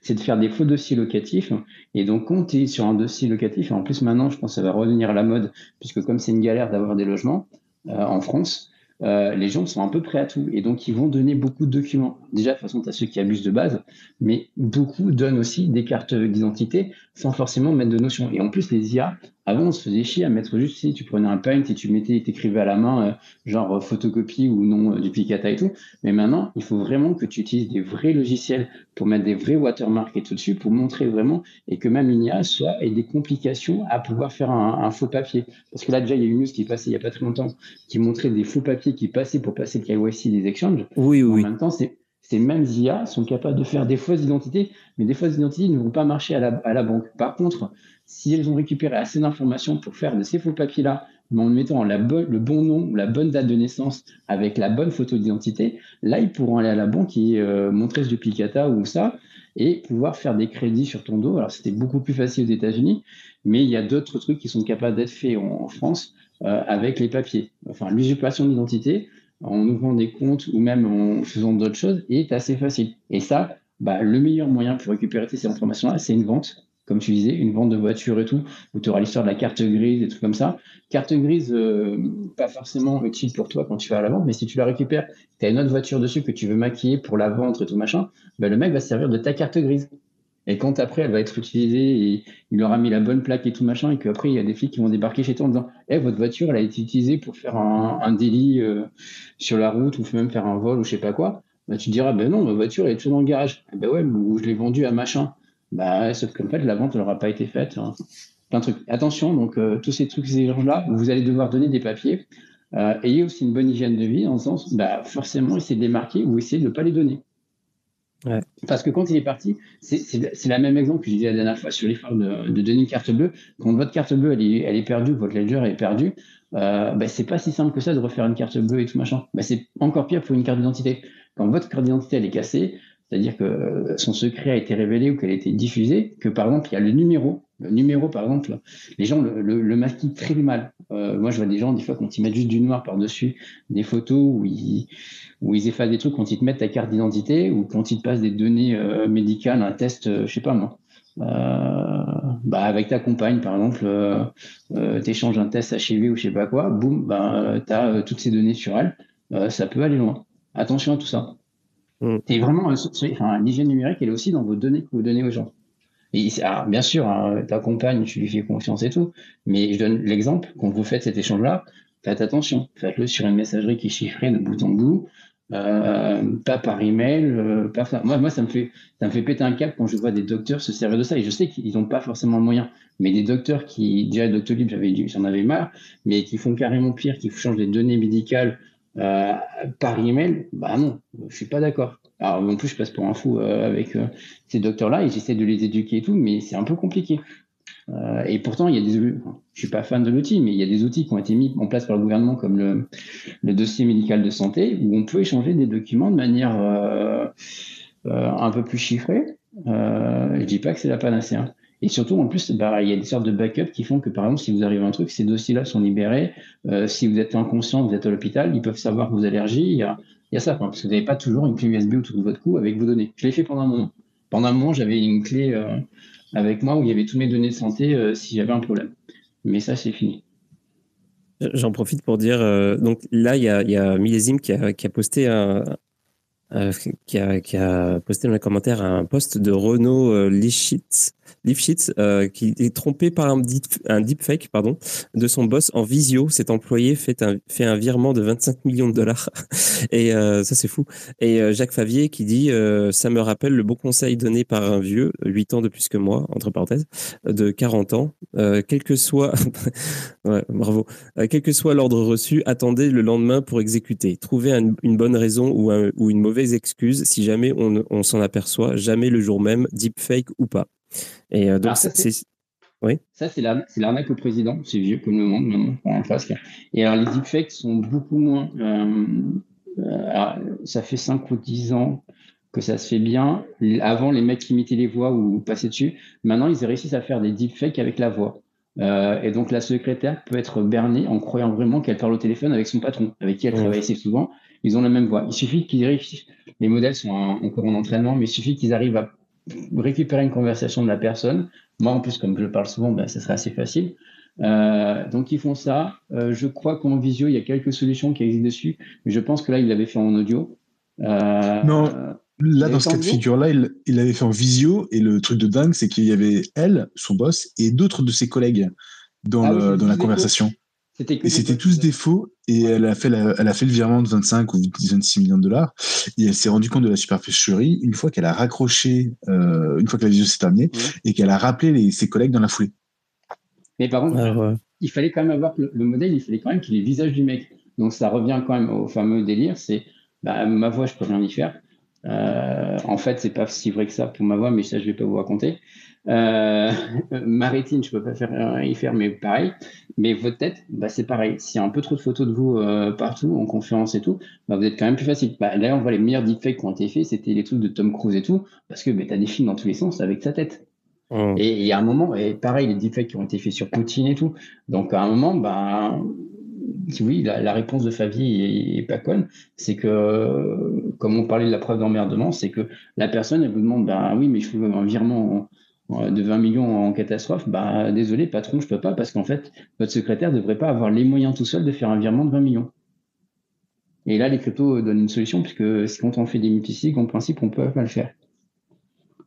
C'est de faire des faux dossiers locatifs. Et donc, es sur un dossier locatif, et en plus maintenant, je pense que ça va revenir à la mode, puisque comme c'est une galère d'avoir des logements euh, en France, euh, les gens sont un peu prêts à tout. Et donc, ils vont donner beaucoup de documents. Déjà, de toute façon, tu as ceux qui abusent de base, mais beaucoup donnent aussi des cartes d'identité sans forcément mettre de notion. Et en plus, les IA, avant, on se faisait chier à mettre juste si tu prenais un paint et tu mettais, t'écrivais à la main, euh, genre euh, photocopie ou non euh, duplicata et tout. Mais maintenant, il faut vraiment que tu utilises des vrais logiciels pour mettre des vrais watermarks et tout dessus pour montrer vraiment et que même une IA soit ait des complications à pouvoir faire un, faux papier. Parce que là, déjà, il y a une news qui est passée il y a pas très longtemps qui montrait des faux papiers qui passaient pour passer le KYC des exchanges. Oui, oui. En même temps, c'est ces mêmes IA sont capables de faire des fausses identités, mais des fausses identités ne vont pas marcher à la, banque. Par contre, si elles ont récupéré assez d'informations pour faire de ces faux papiers-là, mais en mettant le bon nom la bonne date de naissance avec la bonne photo d'identité, là, ils pourront aller à la banque et euh, montrer ce duplicata ou ça et pouvoir faire des crédits sur ton dos. Alors, c'était beaucoup plus facile aux États-Unis, mais il y a d'autres trucs qui sont capables d'être faits en, France euh, avec les papiers. Enfin, l'usurpation d'identité, en ouvrant des comptes ou même en faisant d'autres choses est assez facile. Et ça, bah, le meilleur moyen pour récupérer ces informations-là, c'est une vente comme tu disais, une vente de voiture et tout, où tu auras l'histoire de la carte grise, et tout comme ça. Carte grise, euh, pas forcément utile pour toi quand tu vas à la vente, mais si tu la récupères, tu as une autre voiture dessus que tu veux maquiller pour la vente et tout machin, bah, le mec va se servir de ta carte grise. Et quand après elle va être utilisée et il aura mis la bonne plaque et tout machin, et qu'après il y a des flics qui vont débarquer chez toi en disant Eh, votre voiture elle a été utilisée pour faire un, délit euh, sur la route ou même faire un vol ou je sais pas quoi, bah, tu diras Ben non, ma voiture elle est toujours dans le garage. Eh ben ouais, ou je l'ai vendue à machin. Bah, sauf qu'en fait, la vente n'aura pas été faite. Hein. Plein de trucs. Attention, donc, euh, tous ces trucs, ces là vous allez devoir donner des papiers. Euh, ayez aussi une bonne hygiène de vie, dans le sens, bah, forcément, essayez de les marquer ou essayez de ne pas les donner. Parce que quand il est parti, c'est la même exemple que j'ai dit la dernière fois sur l'effort de, de, donner une carte bleue. Quand votre carte bleue, elle est, elle est perdue, votre ledger est perdu, euh, bah, c'est pas si simple que ça de refaire une carte bleue et tout machin. Bah, c'est encore pire pour une carte d'identité. Quand votre carte d'identité, elle est cassée, c'est-à-dire que son secret a été révélé ou qu'elle a été diffusée, que par exemple, il y a le numéro Le numéro, par exemple, les gens le, le, masquent très mal. Euh, moi, je vois des gens, des fois, quand ils mettent juste du noir par-dessus des photos où ils, où ils effacent des trucs, quand ils te mettent ta carte d'identité ou quand ils te passent des données euh, médicales, un test, euh, je sais pas moi. bah avec ta compagne, par exemple, tu échanges un test HIV ou je sais pas quoi, boum, bah, tu as toutes ces données sur elle. ça peut aller loin. Attention à tout ça. Mm. Et vraiment, l'hygiène numérique, elle est aussi dans vos données que vous donnez aux gens. Et, bien sûr, hein, ta compagne, tu lui fais confiance et tout, mais je donne l'exemple, quand vous faites cet échange-là, faites attention, faites-le sur une messagerie qui est chiffrée de bout en bout, euh, pas par email, euh, pas moi, moi ça me fait ça me fait péter un câble quand je vois des docteurs se servir de ça. Et je sais qu'ils n'ont pas forcément le moyen, mais des docteurs qui déjà Doctolib j'avais j'en avais marre, mais qui font carrément pire, qui changent des données médicales euh, par email, bah non, je suis pas d'accord. Alors en plus, je passe pour un fou euh, avec euh, ces docteurs-là et j'essaie de les éduquer et tout, mais c'est un peu compliqué. Et pourtant, il y a des, je suis pas fan de l'outil, mais il y a des outils qui ont été mis en place par le gouvernement, comme le, le dossier médical de santé, où on peut échanger des documents de manière un peu plus chiffrée. je dis pas que c'est la panacée. Hein. Et surtout, en plus, bah, il y a des sortes de backups qui font que, par exemple, si vous arrive un truc, ces dossiers-là sont libérés. Euh, si vous êtes inconscient, vous êtes à l'hôpital, ils peuvent savoir vos allergies. Il y a, ça, parce que vous n'avez pas toujours une clé USB autour de votre cou avec vos données. Je l'ai fait pendant un moment. Pendant un moment, j'avais une clé euh, avec moi où il y avait toutes mes données de santé euh, si j'avais un problème. Mais ça, c'est fini. J'en profite pour dire, donc là, il y a, y Millésime qui a, posté un, qui, a, qui, a, posté dans les commentaires un post de Renaud euh, Lifshitz, euh, qui est trompé par un, deep, deepfake pardon, de son boss en visio. Cet employé fait un, virement de 25 millions de dollars. Et euh, ça, c'est fou. Et euh, Jacques Favier qui dit Ça me rappelle le bon conseil donné par un vieux, 8 ans de plus que moi, entre parenthèses, de 40 ans. quel que soit, bravo, soit l'ordre reçu, attendez le lendemain pour exécuter. Trouvez une bonne raison ou, un, ou une mauvaise excuses si jamais on, s'en aperçoit, jamais le jour même, deepfake ou pas. Et euh, donc, c'est. Oui. Ça, c'est l'arnaque au président. C'est vieux comme le monde, maintenant, en face. Et alors, les deepfakes sont beaucoup moins. Euh, euh, ça fait 5 ou 10 ans que ça se fait bien. Avant, les mecs imitaient les voix ou passaient dessus. Maintenant, ils réussissent à faire des deepfakes avec la voix. et donc, la secrétaire peut être bernée en croyant vraiment qu'elle parle au téléphone avec son patron, avec qui elle travaille assez souvent ils ont la même voix. Il suffit qu'ils réussissent. Les modèles sont encore en entraînement, mais il suffit qu'ils arrivent à récupérer une conversation de la personne. Moi, en plus, comme je parle souvent, ben, ça serait assez facile. Euh, donc, ils font ça. Euh, je crois qu'en visio, il y a quelques solutions qui existent dessus, mais je pense que là, il l'avait fait en audio. Euh, non, là, dans ce cas de figure-là, il, l'avait fait en visio, et le truc de dingue, c'est qu'il y avait elle, son boss, et d'autres de ses collègues dans, ah dans la conversation. Et c'était tous des faux. Et elle a, fait elle a fait le virement de 25 ou 26 millions de dollars. Et elle s'est rendue compte de la supercherie une fois qu'elle a raccroché, euh, une fois que la vidéo s'est terminée, et qu'elle a rappelé ses collègues dans la foulée. Mais par contre, il fallait quand même avoir le, modèle, il fallait quand même qu'il ait le visage du mec. Donc ça revient quand même au fameux délire, c'est bah, ma voix, je peux rien y faire. Euh, en fait, c'est pas si vrai que ça pour ma voix, mais ça, je vais pas vous raconter. Euh, Maritime, je peux pas faire y faire, mais pareil. Mais votre tête, bah, c'est pareil. S'il y a un peu trop de photos de vous euh, partout, en conférence et tout, bah, vous êtes quand même plus facile. Bah, là, on voit les meilleurs deepfakes qui ont été faits, c'était les trucs de Tom Cruise et tout, parce que bah, tu as des films dans tous les sens avec sa tête. Mmh. Et il y a un moment, et pareil, les deepfakes qui ont été faits sur Poutine et tout. Donc à un moment, bah, oui, la, réponse de Favi est, pas conne. C'est que, comme on parlait de la preuve d'emmerdement, c'est que la personne, elle vous demande, bah oui, mais je veux un virement de 20 millions en catastrophe, bah désolé patron, je peux pas parce qu'en fait votre secrétaire devrait pas avoir les moyens tout seul de faire un virement de 20 millions. Et là, les cryptos donnent une solution puisque quand on fait des multisigs, en principe, on peut pas le faire.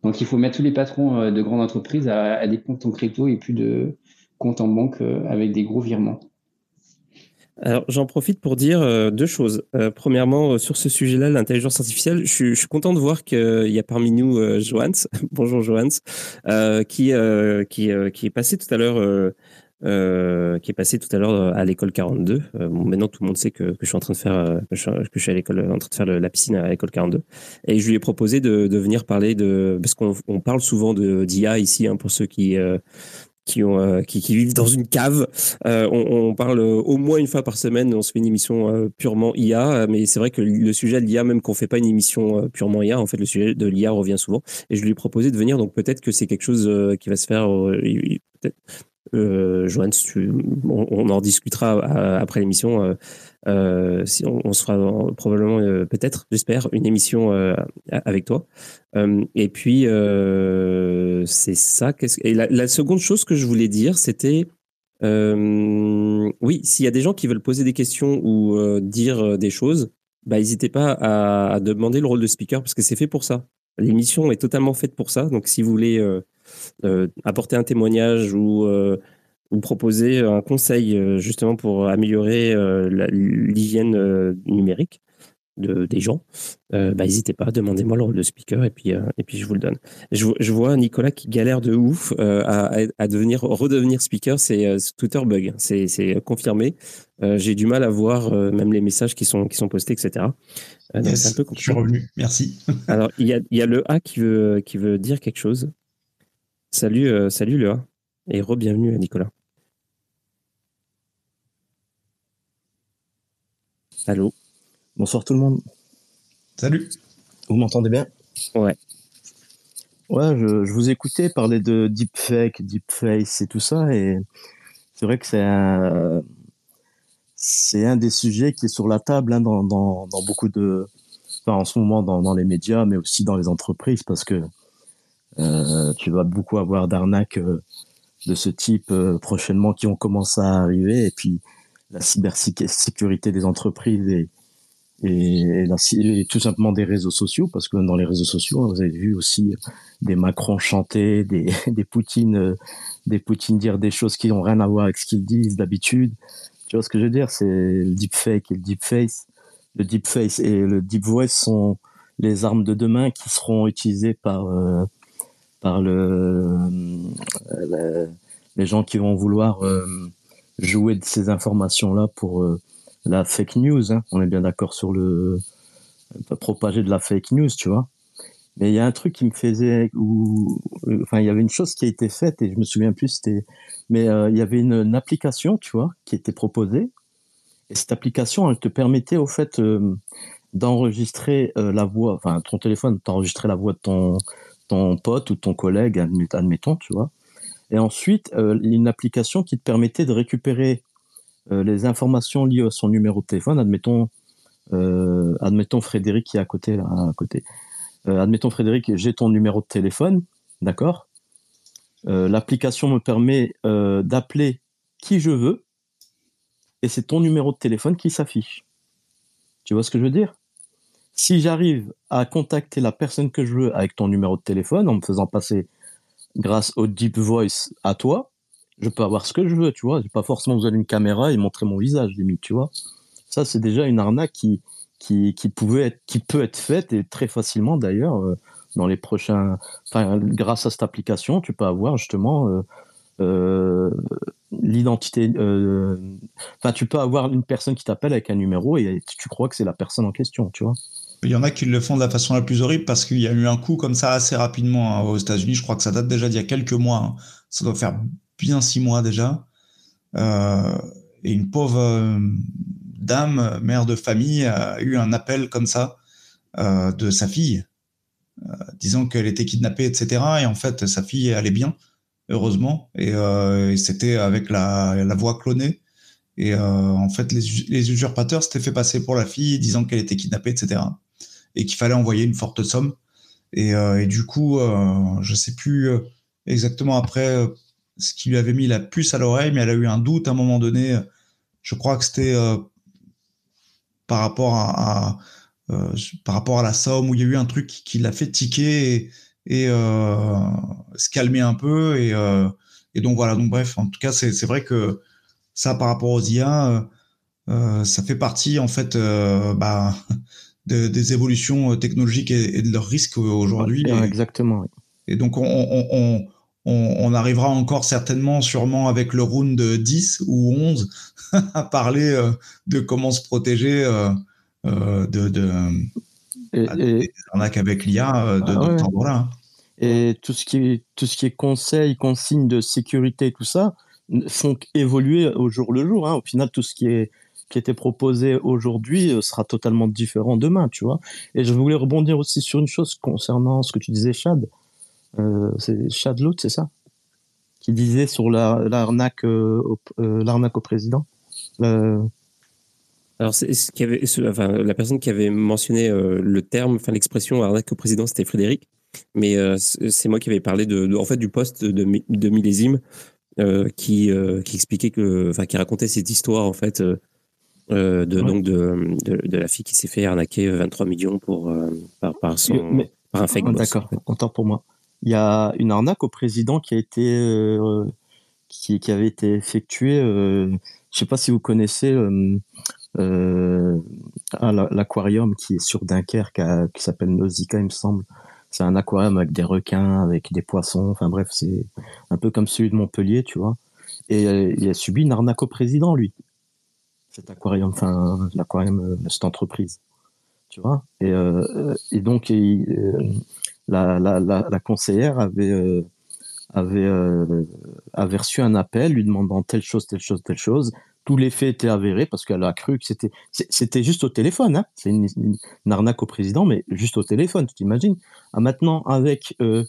Donc il faut mettre tous les patrons euh, de grandes entreprises à, des comptes en crypto et plus de comptes en banque euh, avec des gros virements. Alors, j'en profite pour dire euh, deux choses. Euh, premièrement, euh, sur ce sujet-là, l'intelligence artificielle, je, suis content de voir qu'il y a parmi nous Joans, bonjour Joans, qui, qui, est passé tout à l'heure. qui est passé tout à l'heure à l'école 42. bon, maintenant tout le monde sait que, je suis en train de faire, que je, suis à l'école, en train de faire la piscine à l'école 42. Et je lui ai proposé de, venir parler de, parce qu'on on parle souvent de d'IA ici, hein, pour ceux qui qui, ont, qui, vivent dans une cave. On, parle au moins une fois par semaine, on se fait une émission purement IA, mais c'est vrai que le sujet de l'IA, même qu'on fait pas une émission purement IA, en fait, le sujet de l'IA revient souvent. Et je lui ai proposé de venir, donc peut-être que c'est quelque chose qui va se faire. peut-être euh, Joanne, on, en discutera après l'émission. Euh, euh, si on, se fera probablement, peut-être, j'espère, une émission avec toi. et puis, c'est ça. Et la, seconde chose que je voulais dire, c'était, oui, s'il y a des gens qui veulent poser des questions ou dire des choses, bah, n'hésitez pas à, à, demander le rôle de speaker parce que c'est fait pour ça. L'émission est totalement faite pour ça. Donc, si vous voulez euh, apporter un témoignage ou euh, ou proposer un conseil euh, justement pour améliorer l'hygiène numérique de, des gens, bah, n'hésitez pas, demandez-moi le rôle de speaker et puis, et puis je vous le donne. Je, je vois Nicolas qui galère de ouf à, à, devenir, redevenir speaker, c'est Twitter bug, c'est confirmé. J'ai du mal à voir même les messages qui sont, qui sont postés, etc. un peu. Je suis revenu, merci. Alors, il y a, y a le A qui veut, qui veut dire quelque chose. Salut, euh, salut Léa, et re-bienvenue à Nicolas. Allô Bonsoir tout le monde. Salut. Vous m'entendez bien Ouais. Ouais, je, vous écoutais parler de deepfake, deepface et tout ça, et c'est vrai que c'est un, c'est un des sujets qui est sur la table hein, dans, dans, beaucoup de, enfin, en ce moment dans, dans les médias, mais aussi dans les entreprises, parce que euh, tu vas beaucoup avoir d'arnaques euh, de ce type euh, prochainement qui ont commencé à arriver. Et puis la cybersécurité des entreprises et, tout simplement des réseaux sociaux, parce que dans les réseaux sociaux, vous avez vu aussi des Macron chanter, des, des Poutine, des Poutine dire des choses qui n'ont rien à voir avec ce qu'ils disent d'habitude. Tu vois ce que je veux dire? C'est le deepfake et le deepface. Le deepface et le deep voice sont les armes de demain qui seront utilisées par par le, euh, les gens qui vont vouloir euh, jouer de ces informations-là pour euh, la fake news. Hein. On est bien d'accord sur le propager de la fake news, tu vois. Mais il y a un truc qui me faisait, où, enfin, il y avait une chose qui a été faite et je me souviens plus, c'était, mais il y avait une, application, tu vois, qui était proposée. Et cette application, elle te permettait au fait d'enregistrer la voix, enfin, ton téléphone t'enregistrer la voix de ton ton pote ou ton collègue, admettons, tu vois. Et ensuite, euh, une application qui te permettait de récupérer euh, les informations liées à son numéro de téléphone. Admettons, euh, admettons Frédéric qui est à côté, là, à côté. admettons Frédéric, j'ai ton numéro de téléphone, d'accord? L'application me permet d'appeler qui je veux et c'est ton numéro de téléphone qui s'affiche. Tu vois ce que je veux dire? Si j'arrive à contacter la personne que je veux avec ton numéro de téléphone en me faisant passer grâce au deep voice à toi, je peux avoir ce que je veux, tu vois. J'ai pas forcément besoin d'une caméra et montrer mon visage, limite, tu vois. Ça, c'est déjà une arnaque qui, qui, pouvait être, qui peut être faite et très facilement d'ailleurs euh, dans les prochains. Enfin, grâce à cette application, tu peux avoir justement euh, euh, l'identité. Enfin, tu peux avoir une personne qui t'appelle avec un numéro et tu crois que c'est la personne en question, tu vois. Il y en a qui le font de la façon la plus horrible parce qu'il y a eu un coup comme ça assez rapidement hein, aux États-Unis. Je crois que ça date déjà d'il y a quelques mois. Hein. Ça doit faire bien six mois déjà. Euh, et une pauvre euh, dame, mère de famille, a eu un appel comme ça euh, de sa fille, disant qu'elle était kidnappée, etc. Et en fait, sa fille allait bien, heureusement. Et, c'était avec la, voix clonée. Et en fait, les usurpateurs s'étaient fait passer pour la fille, disant qu'elle était kidnappée, etc et qu'il fallait envoyer une forte somme. Et, euh, du coup, euh, je sais plus euh, exactement après ce qui lui avait mis la puce à l'oreille, mais elle a eu un doute à un moment donné. Je crois que c'était par rapport à, par rapport à la somme où il y a eu un truc qui, l'a fait tiquer et, se calmer un peu. Et, et, donc voilà. Donc bref, en tout cas, c'est vrai que ça, par rapport aux IA, ça fait partie en fait. bah, des évolutions euh, technologiques et, de leurs risques euh, aujourd'hui. exactement. Et donc, on, on, on, arrivera encore certainement, sûrement avec le round 10 ou 11, à parler euh, de comment se protéger de, de, et, bah, des arnaques avec l'IA de, ah, hein. Et tout ce qui est, tout ce qui est conseil, consignes de sécurité, tout ça, font évoluer au jour le jour. Hein. Au final, tout ce qui est qui était proposé aujourd'hui euh, sera totalement différent demain, tu vois. Et je voulais rebondir aussi sur une chose concernant ce que tu disais, Chad. Euh, c'est Chad l'autre, c'est ça? Qui disait sur l'arnaque euh, l'arnaque au président. Alors, c'est ce avait, enfin, la personne qui avait mentionné le terme, enfin l'expression arnaque au président, c'était Frédéric. Mais c'est moi qui avais parlé de, en fait, du poste de, de millésime qui, qui expliquait que, enfin, qui racontait cette histoire en fait euh, de donc de, de, la fille qui s'est fait arnaquer 23 millions pour par, par, son, par un fake ah, D'accord, content pour moi. Il y a une arnaque au président qui a été qui, qui, avait été effectuée. je sais pas si vous connaissez l'aquarium qui est sur Dunkerque, qui s'appelle Nausicaa, il me semble c'est un aquarium avec des requins, avec des poissons. Enfin bref, c'est un peu comme celui de Montpellier, tu vois. Et euh, il a subi une arnaque au président, lui. Cet aquarium, enfin l'aquarium euh, cette entreprise, tu vois? Et, euh, et donc la, la, la, conseillère avait avait reçu un appel lui demandant telle chose, telle chose, telle chose tous les faits étaient avérés parce qu'elle a cru que c'était c'était juste au téléphone. Hein. C'est une, arnaque au président, mais juste au téléphone, tu t'imagines? Ah, Maintenant, avec euh,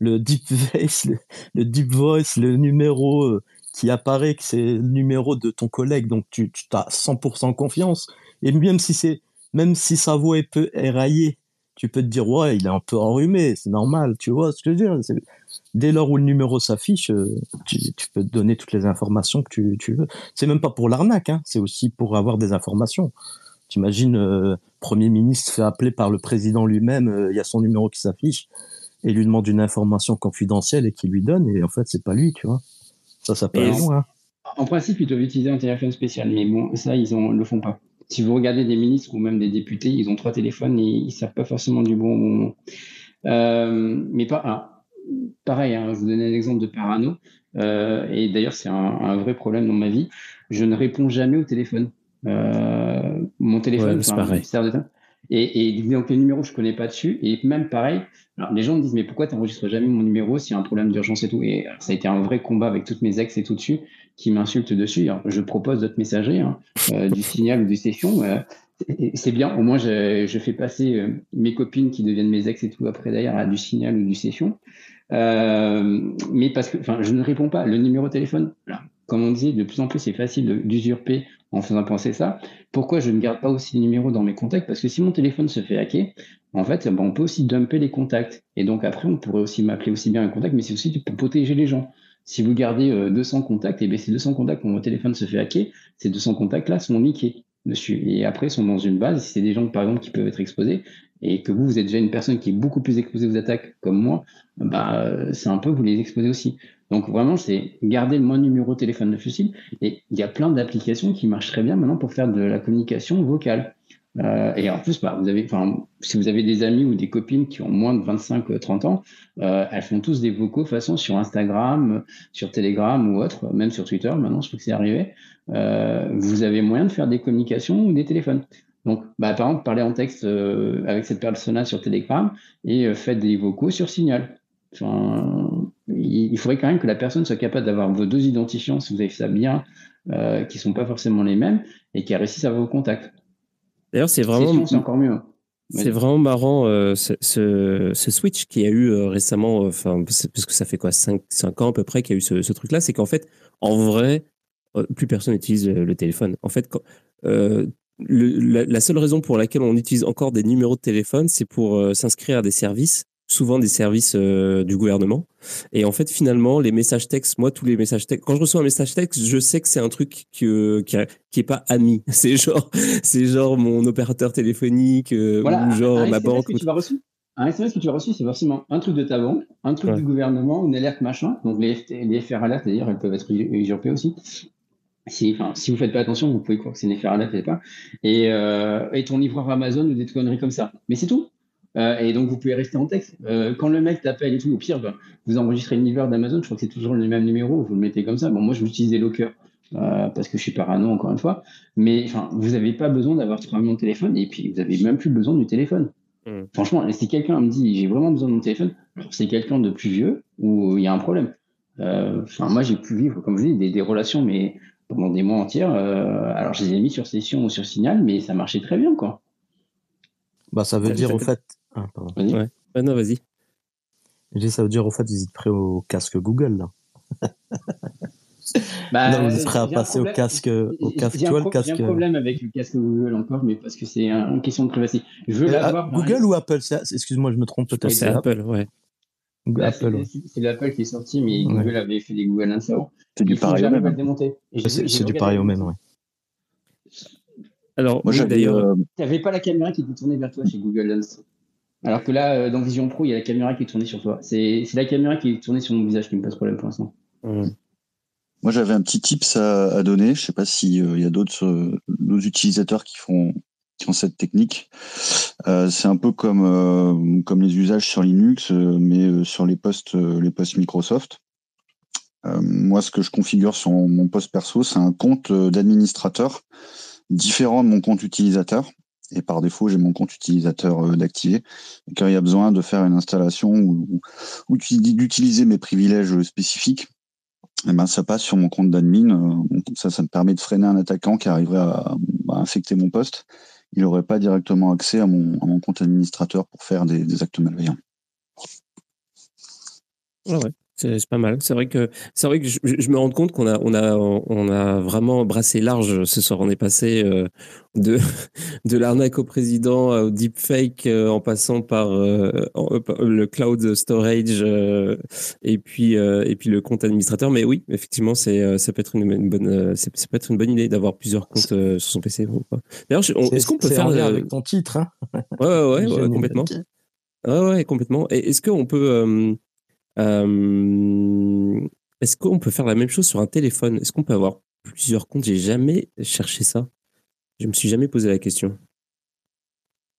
le deep voice, le, deep voice, le numéro euh, qui apparaît que c'est le numéro de ton collègue, donc tu, tu as 100% confiance. Et même si c'est même si sa voix est peu éraillée, tu peux te dire ouais, il est un peu enrhumé, c'est normal, tu vois ce que je veux dire dès lors où le numéro s'affiche, euh, tu, peux donner toutes les informations que tu, tu veux. C'est même pas pour l'arnaque, hein, c'est aussi pour avoir des informations. Tu imagines, euh, Premier ministre fait appeler par le président lui-même, euh, il y a son numéro qui s'affiche, et lui demande une information confidentielle et qu'il lui donne, et en fait, c'est pas lui, tu vois. Ça, ça peut hein. En principe, ils doivent utiliser un téléphone spécial, mais bon, ça, ils ne le font pas. Si vous regardez des ministres ou même des députés, ils ont trois téléphones et ils ne savent pas forcément du bon moment. mais pas, pareil, hein, je vous donne un exemple de parano. Euh, et d'ailleurs, c'est un, vrai problème dans ma vie. Je ne réponds jamais au téléphone. Euh, mon téléphone, c'est pareil. Et, et, donc, les numéros, je connais pas dessus. Et même pareil, alors, les gens me disent, mais pourquoi tu n'enregistres jamais mon numéro s'il y a un problème d'urgence et tout? Et ça a été un vrai combat avec toutes mes ex et tout dessus qui m'insultent dessus. je propose d'autres messageries, hein, euh, du signal ou des sessions c'est bien, au moins je, je fais passer euh, mes copines qui deviennent mes ex et tout après d'ailleurs à du signal ou du session. Euh, mais parce que enfin, je ne réponds pas. Le numéro de téléphone, comme on disait, de plus en plus c'est facile d'usurper en faisant penser ça. Pourquoi je ne garde pas aussi les numéros dans mes contacts? Parce que si mon téléphone se fait hacker, en fait, ben, on peut aussi dumper les contacts. Et donc après, on pourrait aussi m'appeler aussi bien un contact, mais c'est aussi pour protéger les gens. Si vous gardez 200 euh, contacts, et bien ces 200 contacts quand mon téléphone se fait hacker, ces 200 contacts-là sont niqués. Et après, ils sont dans une base. Si c'est des gens, par exemple, qui peuvent être exposés, et que vous, vous êtes déjà une personne qui est beaucoup plus exposée aux attaques comme moi, bah, c'est un peu vous les exposez aussi. Donc vraiment, c'est garder le moins numéro de téléphone possible. Et il y a plein d'applications qui marchent très bien maintenant pour faire de la communication vocale. Euh, et en plus, bah, vous avez, si vous avez des amis ou des copines qui ont moins de 25-30 ans, euh, elles font tous des vocaux façon sur Instagram, sur Telegram ou autre, même sur Twitter. Maintenant, je trouve que c'est arrivé. Euh, vous avez moyen de faire des communications ou des téléphones. Donc, bah, par exemple, parlez en texte avec cette personne sur Telegram et faites des vocaux sur Signal. Il, faudrait quand même que la personne soit capable d'avoir vos deux identifiants, si vous avez fait ça bien, qui ne sont pas forcément les mêmes, et qui réussissent à vos contacts. D'ailleurs, c'est vraiment. C'est encore mieux. Hein. C'est vraiment marrant euh, ce, ce, switch qui a eu euh, récemment, enfin parce que ça fait quoi 5, 5 ans à peu près qu'il y a eu ce, ce truc-là, c'est qu'en fait, en vrai, euh, plus personne n'utilise le, téléphone. En fait, quand, le, la, la, seule raison pour laquelle on utilise encore des numéros de téléphone, c'est pour s'inscrire à des services souvent des services euh, du gouvernement. Et en fait, finalement, les messages textes, moi, tous les messages textes, quand je reçois un message texte, je sais que c'est un truc qui, qui, est pas ami. C'est genre, c'est genre mon opérateur téléphonique euh, ou genre ma banque. Que tu vas reçu un SMS que tu as reçu, c'est forcément un truc de ta banque, un truc du gouvernement, une alerte machin. Donc les, les FR alertes, d'ailleurs, elles peuvent être usurpées aussi. Si, enfin, si vous faites pas attention, vous pouvez croire que c'est une FR alerte, et pas. Et, euh, et ton livreur Amazon ou des conneries comme ça. Mais c'est tout. Euh, et donc, vous pouvez rester en texte. Euh, quand le mec t'appelle et tout, au pire, ben, vous enregistrez le livreur d'Amazon, je crois que c'est toujours le même numéro, vous le mettez comme ça. Bon, moi, je vais utiliser Locker euh, parce que je suis parano, encore une fois. Mais enfin, vous n'avez pas besoin d'avoir trois millions de téléphone et puis vous n'avez même plus besoin du téléphone. Hmm. Franchement, si quelqu'un me dit j'ai vraiment besoin de mon téléphone, c'est quelqu'un de plus vieux ou il y a un problème. Euh, enfin, moi, j'ai pu vivre, comme je dis, des, des relations, mais pendant des mois entiers. Euh, alors, je les ai mis sur session ou sur signal, mais ça marchait très bien, quoi. Bah, ça veut dire, au fait. Ah, vas-y. Ouais. non, vas-y. ça veut dire, au fait, ils étaient prêts au casque Google, là. bah, non, vous êtes prêts à passer au casque, au casque, tu vois, le casque. J'ai un problème avec le casque Google encore, mais parce que c'est une question de privacy. Je veux l'avoir. Google ou Apple Excuse-moi, je me trompe peut-être. C'est Apple, ouais. Bah, c'est l'Apple qui est sorti, mais Google avait fait des Google Lens C'est du pareil au même. C'est du pareil au même, oui. Alors, moi, d'ailleurs. Euh, tu n'avais pas la caméra qui était tournée vers toi chez Google Lens. Alors que là, euh, dans Vision Pro, il y a la caméra qui est tournée sur toi. C'est la caméra qui est tournée sur mon visage qui me pose problème pour l'instant. Moi, j'avais un petit tips à, donner. Je ne sais pas s'il euh, y a d'autres utilisateurs qui font qui ont cette technique. Euh, c'est un peu comme euh, comme les usages sur Linux, euh, mais sur les postes les postes Microsoft. moi, ce que je configure sur mon poste perso, c'est un compte d'administrateur différent de mon compte utilisateur. Et par défaut, j'ai mon compte utilisateur d'activer. Quand il y a besoin de faire une installation ou, d'utiliser mes privilèges spécifiques, eh ben, ça passe sur mon compte d'admin. ça, ça me permet de freiner un attaquant qui arriverait à, à infecter mon poste il n'aurait pas directement accès à mon, compte administrateur pour faire des, actes malveillants. Ah ouais. C'est pas mal. C'est vrai que c'est vrai que je, me rends compte qu'on a on a on a vraiment brassé large ce soir. On est passé euh, de de l'arnaque au président au deepfake euh, en passant par euh, le cloud storage et puis et puis le compte administrateur. Mais oui, effectivement, c'est ça peut être une, bonne ça peut être une bonne idée d'avoir plusieurs comptes sur son PC. D'ailleurs, est-ce qu'on peut faire avec ton titre hein ouais, ouais, ouais, complètement. Ouais, ouais, complètement. Et est-ce qu'on peut euh, est-ce qu'on peut faire la même chose sur un téléphone? Est-ce qu'on peut avoir plusieurs comptes? J'ai jamais cherché ça. Je me suis jamais posé la question.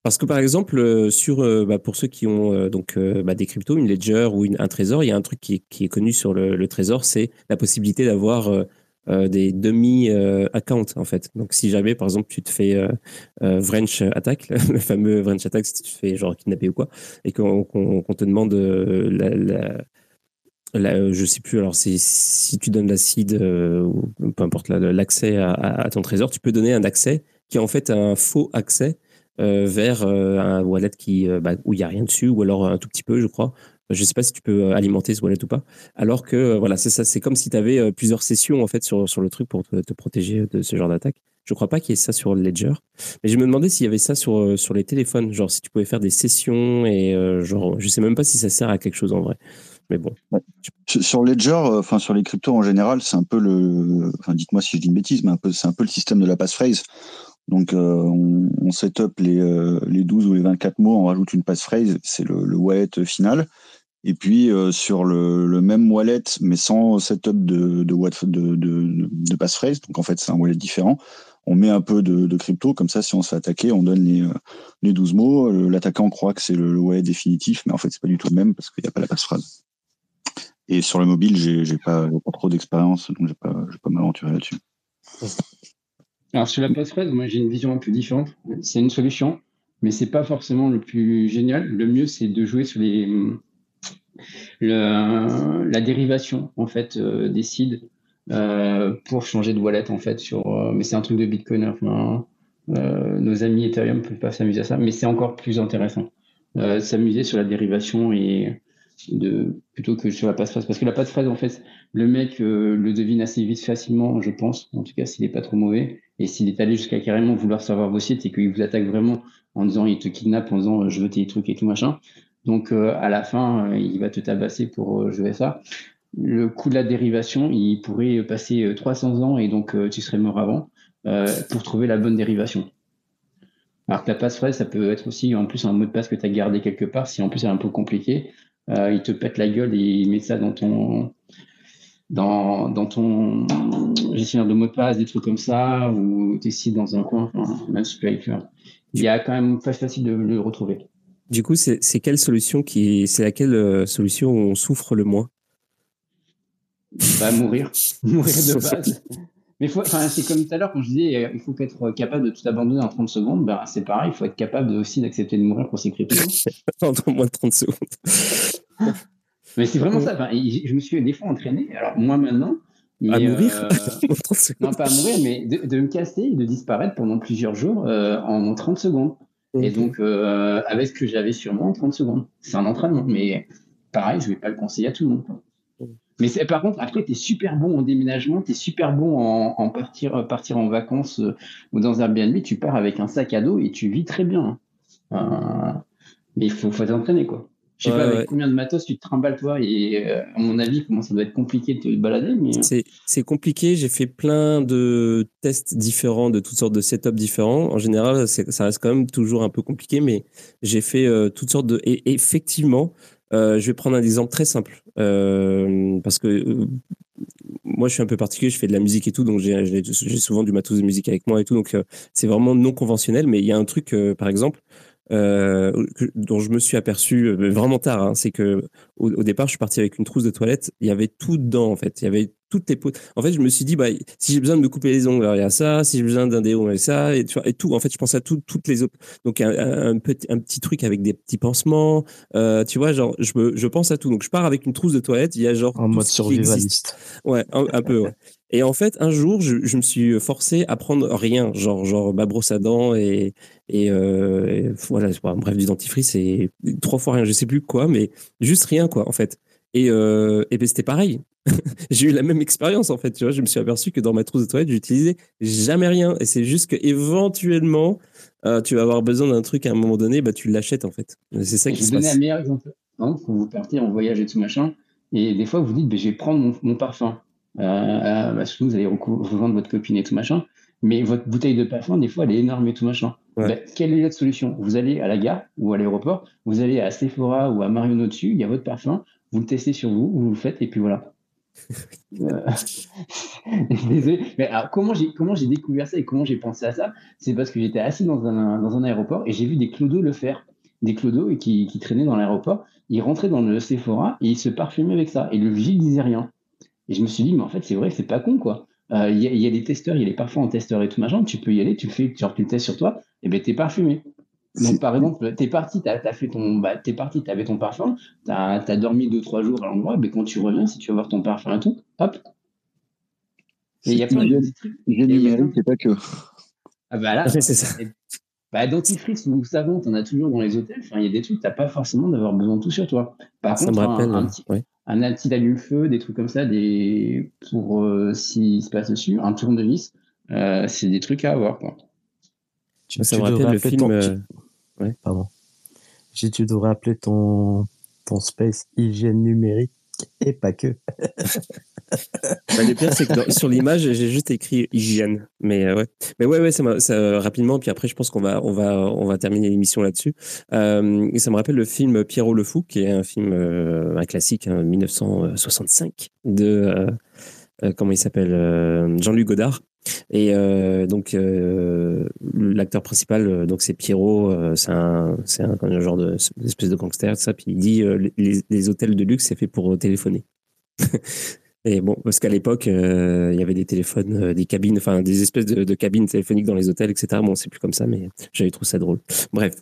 Parce que par exemple, euh, sur euh, bah, pour ceux qui ont donc bah, des cryptos, une ledger ou un trésor, il y a un truc qui est, connu sur le, trésor, c'est la possibilité d'avoir des demi-accounts en fait. Donc si jamais par exemple tu te fais Wrench Attack, le fameux Wrench Attack, si tu te fais genre kidnapper ou quoi, et qu'on te demande la, euh, je sais plus. Alors, si tu donnes l'acide euh, ou peu importe l'accès à, ton trésor, tu peux donner un accès qui est en fait un faux accès euh, vers un wallet qui, bah, où il n'y a rien dessus, ou alors un tout petit peu, je crois. Je ne sais pas si tu peux alimenter ce wallet ou pas. Alors que voilà, c'est ça. C'est comme si tu avais plusieurs sessions en fait sur, sur le truc pour te, protéger de ce genre d'attaque. Je crois pas qu'il y ait ça sur Ledger. Mais je me demandais s'il y avait ça sur, sur les téléphones. Genre si tu pouvais faire des sessions et genre, je sais même pas si ça sert à quelque chose en vrai. Mais bon. Sur Ledger, euh, enfin sur les cryptos en général, c'est un peu le. Enfin, dites-moi si je dis une bêtise, mais c'est un peu le système de la passphrase. Donc, euh, on, on, set up les, euh, les 12 ou les 24 mots, on rajoute une passphrase, c'est le, le, wallet final. Et puis, sur le, le, même wallet, mais sans setup de, de, de, de, de passphrase, donc en fait, c'est un wallet différent, on met un peu de, de, crypto, comme ça, si on se fait attaquer, on donne les, les 12 mots. L'attaquant croit que c'est le, wallet définitif, mais en fait, c'est pas du tout le même parce qu'il n'y a pas la passphrase. Et sur le mobile, j'ai pas, pas trop d'expérience, donc je pas, vais pas m'aventurer là-dessus. Alors sur la passerelle, moi j'ai une vision un peu différente. C'est une solution, mais c'est pas forcément le plus génial. Le mieux, c'est de jouer sur les la dérivation en fait euh, des seeds euh, pour changer de wallet en fait sur. Euh, mais c'est un truc de Bitcoin. Nos amis Ethereum peuvent pas s'amuser à ça, mais c'est encore plus intéressant. s'amuser sur la dérivation et plutôt que sur la passerelle. Parce que la passerelle, en fait, le mec euh, le devine assez vite, facilement, je pense, en tout cas s'il n'est pas trop mauvais. Et s'il est allé jusqu'à carrément vouloir savoir vos sites et qu'il vous attaque vraiment en disant il te kidnappe, en disant je veux tes trucs et tout machin. Donc euh, à la fin, euh, il va te tabasser pour jouer ça. Le coût de la dérivation, il pourrait passer 300 ans et donc tu serais mort avant pour trouver la bonne dérivation. Alors que la passerelle, ça peut être aussi en plus un mot de passe que tu as gardé quelque part, si en plus c'est un peu compliqué. Euh, il te pète la gueule et il met ça dans ton dans, dans ton gestionnaire de mot de passe, des trucs comme ça, ou tu es dans un coin, même si tu Il y a quand même pas facile de le retrouver. Du coup, c'est quelle solution qui, c'est laquelle euh, solution on souffre le moins? Bah, mourir, mourir de base. Mais c'est comme tout à l'heure quand je disais il faut être capable de tout abandonner en 30 secondes. Ben, c'est pareil, il faut être capable aussi d'accepter de mourir pour ses cryptos. en moins de 30 secondes. mais c'est vraiment ça. je me suis des fois entraîné, alors moi maintenant. à mourir euh, Non, pas à mourir, mais de, me casser et de disparaître pendant plusieurs jours euh, en 30 secondes. Et donc, euh, avec ce que j'avais sur moi en 30 secondes. C'est un entraînement, mais pareil, je ne vais pas le conseiller à tout le monde. Mais par contre, après, tu es super bon en déménagement, tu es super bon en, partir, partir en vacances euh, ou dans un Airbnb, tu pars avec un sac à dos et tu vis très bien. Hein. Euh, mais il faut, faut t'entraîner, quoi. Je sais pas avec combien de matos tu te trimbales toi et euh, à mon avis comment ça doit être compliqué de te balader. Mais... C'est compliqué. J'ai fait plein de tests différents, de toutes sortes de setups différents. En général, ça reste quand même toujours un peu compliqué, mais j'ai fait toutes sortes de. Et effectivement, euh, je vais prendre un exemple très simple euh, parce que euh, moi je suis un peu particulier, je fais de la musique et tout, donc j'ai souvent du matos de musique avec moi et tout, donc c'est vraiment non conventionnel. Mais il y a un truc, par exemple, dont je me suis aperçu vraiment tard, hein, c'est que au, départ je suis parti avec une trousse de toilette, il y avait tout dedans en fait, il y avait toutes tes potes. En fait, je me suis dit, bah, si j'ai besoin de me couper les ongles, il y a ça. Si j'ai besoin d'un déo, il y a ça. Et, tu vois, et tout. En fait, je pense à tout, toutes les autres. Donc, un, petit, un petit truc avec des petits pansements. Euh, tu vois, genre, je, je pense à tout. Donc, je pars avec une trousse de toilette. Il y a genre. En mode survivaliste. Ouais, un, peu, ouais. Et en fait, un jour, je, je, me suis forcé à prendre rien, genre, genre ma brosse à dents et, et, euh, voilà, bref, du dentifrice et trois fois rien, je sais plus quoi, mais juste rien, quoi, en fait. Et, euh, et ben, c'était pareil. j'ai eu la même expérience en fait. Tu vois, je me suis aperçu que dans ma trousse de toilette, j'utilisais jamais rien. Et c'est juste que éventuellement, euh, tu vas avoir besoin d'un truc à un moment donné, bah tu l'achètes en fait. C'est ça qui se passe. Je vais un meilleur exemple. Hein, quand vous partez en voyage et tout machin, et des fois vous dites, bah, je vais prendre mon, parfum. Euh, euh bah, vous allez rejoindre votre copine et tout machin. Mais votre bouteille de parfum, des fois, elle est énorme et tout machin. Bah, quelle est la solution? Vous allez à la gare ou à l'aéroport, vous allez à Sephora ou à Marionneau dessus, il y a votre parfum, vous le testez sur vous, vous le faites et puis voilà. Euh, désolé. Mais alors, comment j'ai comment j'ai découvert ça et comment j'ai pensé à ça? C'est parce que j'étais assis dans un, dans un aéroport et j'ai vu des clodos le faire. Des clodos qui, qui traînaient dans l'aéroport. Ils rentraient dans le Sephora et ils se parfumaient avec ça. Et le vigile disait rien. Et je me suis dit, mais en fait, c'est vrai, c'est pas con, quoi. Euh, il y, a des testeurs, il y a des parfums en testeur et tout machin. Tu peux y aller, tu fais, genre, tu le testes sur toi, et ben t'es parfumé. Donc, par exemple, t'es parti, t'as as fait ton, bah, t'es parti, t'avais ton parfum, t'as as dormi deux trois jours à l'endroit, mais quand tu reviens, si tu veux voir ton parfum et tout, hop. Et il y a plein de trucs. numérique, c'est pas que. Ah bah là, c'est ça. Bah, dentifrice ou savon, t'en as toujours dans les hôtels. Enfin, il y a des trucs, t'as pas forcément d'avoir besoin de tout sur toi. Par contre, un, un, petit, un petit allume-feu, des trucs comme ça, des pour euh, s'il se passe dessus, un tournevis, euh, c'est des trucs à avoir. Quoi. Tu, ça me rappelle le film. Euh, ouais. Pardon. tu devrais appeler ton, ton space hygiène numérique et pas que. bah, le pire, c'est que sur l'image, j'ai juste écrit hygiène. Mais euh, ouais, mais ouais, ouais, ça, ça rapidement. Puis après, je pense qu'on va, on va, on va terminer l'émission là-dessus. Euh, et ça me rappelle le film Pierrot le fou, qui est un film, euh, un classique, 1965 hein, de comment il s'appelle, Jean-Luc Godard. Et euh, donc euh, l'acteur principal, euh, donc c'est Pierrot, c'est un, genre de espèce de gangster, ça. Puis il dit les, les, hôtels de luxe c'est fait pour téléphoner. Et bon, parce qu'à l'époque, il y avait des téléphones, des cabines, enfin des espèces de, cabines téléphoniques dans les hôtels, etc. Bon, c'est plus comme ça, mais j'avais trouvé ça drôle. Bref,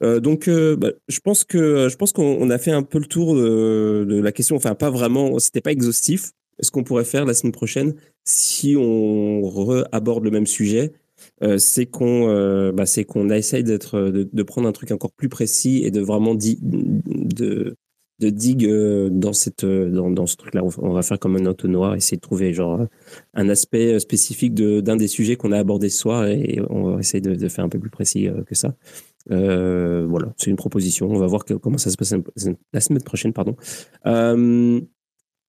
donc bah, je pense que je pense qu'on a fait un peu le tour de la question. Enfin, pas vraiment, c'était pas exhaustif ce qu'on pourrait faire la semaine prochaine, si on re-aborde le même sujet, euh, c'est qu'on euh, bah, essaye d'être de, prendre un truc encore plus précis et de vraiment de de digue euh, dans cette ce truc là on va faire comme un entonnoir essayer de trouver genre un aspect spécifique de d'un des sujets qu'on a abordé ce soir et on va essayer de, de faire un peu plus précis que ça. Voilà c'est une proposition. On va voir comment ça se passe la semaine prochaine pardon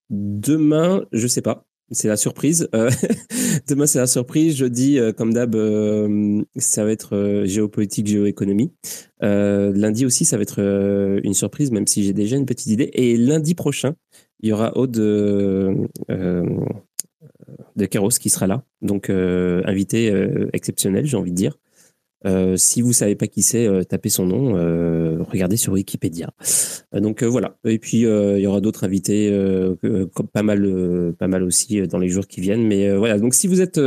Demain, je sais pas. C'est la surprise. Euh, demain, c'est la surprise. Jeudi, euh, comme d'hab, euh, ça va être géopolitique, géoéconomie. lundi aussi, ça va être une surprise, même si j'ai déjà une petite idée. Et lundi prochain, il y aura Aude de Caros qui sera là. Donc, invité exceptionnel, j'ai envie de dire. Euh, si vous savez pas qui c'est, euh, tapez son nom, euh, regardez sur Wikipédia. donc voilà. Et puis il y aura d'autres invités, pas mal, pas mal aussi dans les jours qui viennent. Mais voilà. Donc si vous êtes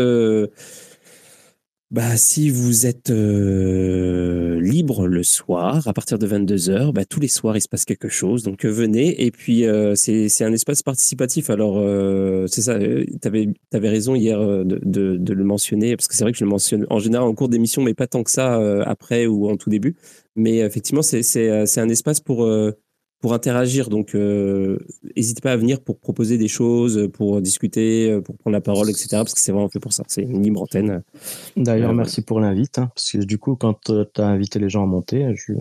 bah, si vous êtes euh, libre le soir, à partir de 22h, bah, tous les soirs, il se passe quelque chose. Donc, euh, venez. Et puis, euh, c'est un espace participatif. Alors, c'est ça, tu avais, raison hier de, de, de, le mentionner, parce que c'est vrai que je le mentionne en général en cours d'émission, mais pas tant que ça après ou en tout début. Mais effectivement, c'est un espace pour pour interagir. Donc, euh, n'hésitez pas à venir pour proposer des choses, pour discuter, euh, pour prendre la parole, etc. Parce que c'est vraiment fait pour ça. C'est une libre antenne. D'ailleurs, euh, merci pour l'invite. Hein, parce que du coup, quand tu as invité les gens à monter, je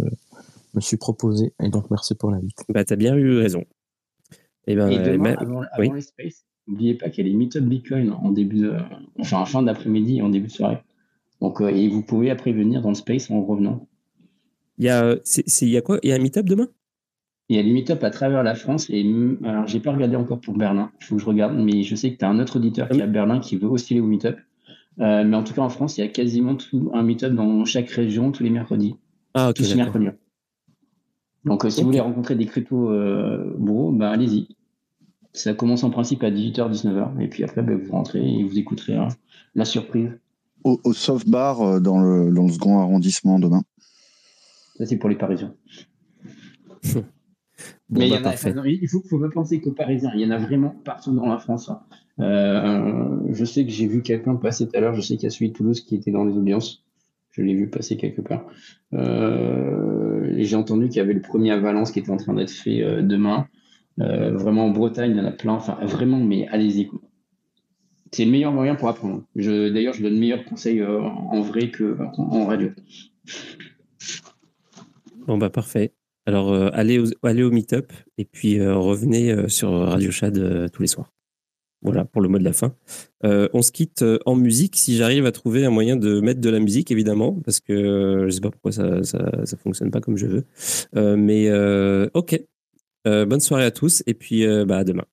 me suis proposé. Et donc, merci pour l'invite. Bah, tu as bien eu raison. Eh ben, Et, ben, avant, les spaces, n'oubliez pas qu'il y a les meet-up Bitcoin en début de, enfin, en fin d'après-midi et en début de soirée. Donc, et vous pouvez après venir dans le space en revenant. Il y a, il y a quoi? Il y a un meet-up demain? Il y a des meet-up à travers la France. Et alors, j'ai pas regardé encore pour Berlin. Il faut que je regarde. Mais je sais que tu as un autre auditeur qui est à Berlin qui veut aussi aller au meet-up. Euh, mais en tout cas, en France, il y a quasiment tout, un meet-up dans chaque région tous les mercredis. Ah, ok. Tous mercredis. Donc, euh, si vous voulez rencontrer des crypto euh, bah, allez-y. Ça commence en principe à 18h, 19h. Et puis après, bah, vous rentrez et vous écouterez hein, la surprise. Au, au soft bar euh, dans le, dans le second arrondissement demain. Ça, c'est pour les Parisiens. Mais il, bah, il faut, faut pas penser qu'aux Parisiens, il y en a vraiment partout dans la France. Hein. Euh, je sais que j'ai vu quelqu'un passer tout à l'heure, je sais qu'il y a celui de Toulouse qui était dans les audiences. Je l'ai vu passer quelque part. Euh, j'ai entendu qu'il y avait le premier à Valence qui était en train d'être fait euh, demain. vraiment en Bretagne, il y en a plein. Enfin, vraiment, mais allez-y. C'est le meilleur moyen pour apprendre. D'ailleurs, je donne meilleurs conseils en vrai qu'en en radio. Bon, bah parfait. Alors, euh, allez, au, allez au meet-up et puis euh, revenez euh, sur Radio Chad tous les soirs. Voilà pour le mot de la fin. on se quitte en musique si j'arrive à trouver un moyen de mettre de la musique, évidemment, parce que je sais pas pourquoi ça, ça, ça fonctionne pas comme je veux. mais ok. bonne soirée à tous et puis bah, à demain.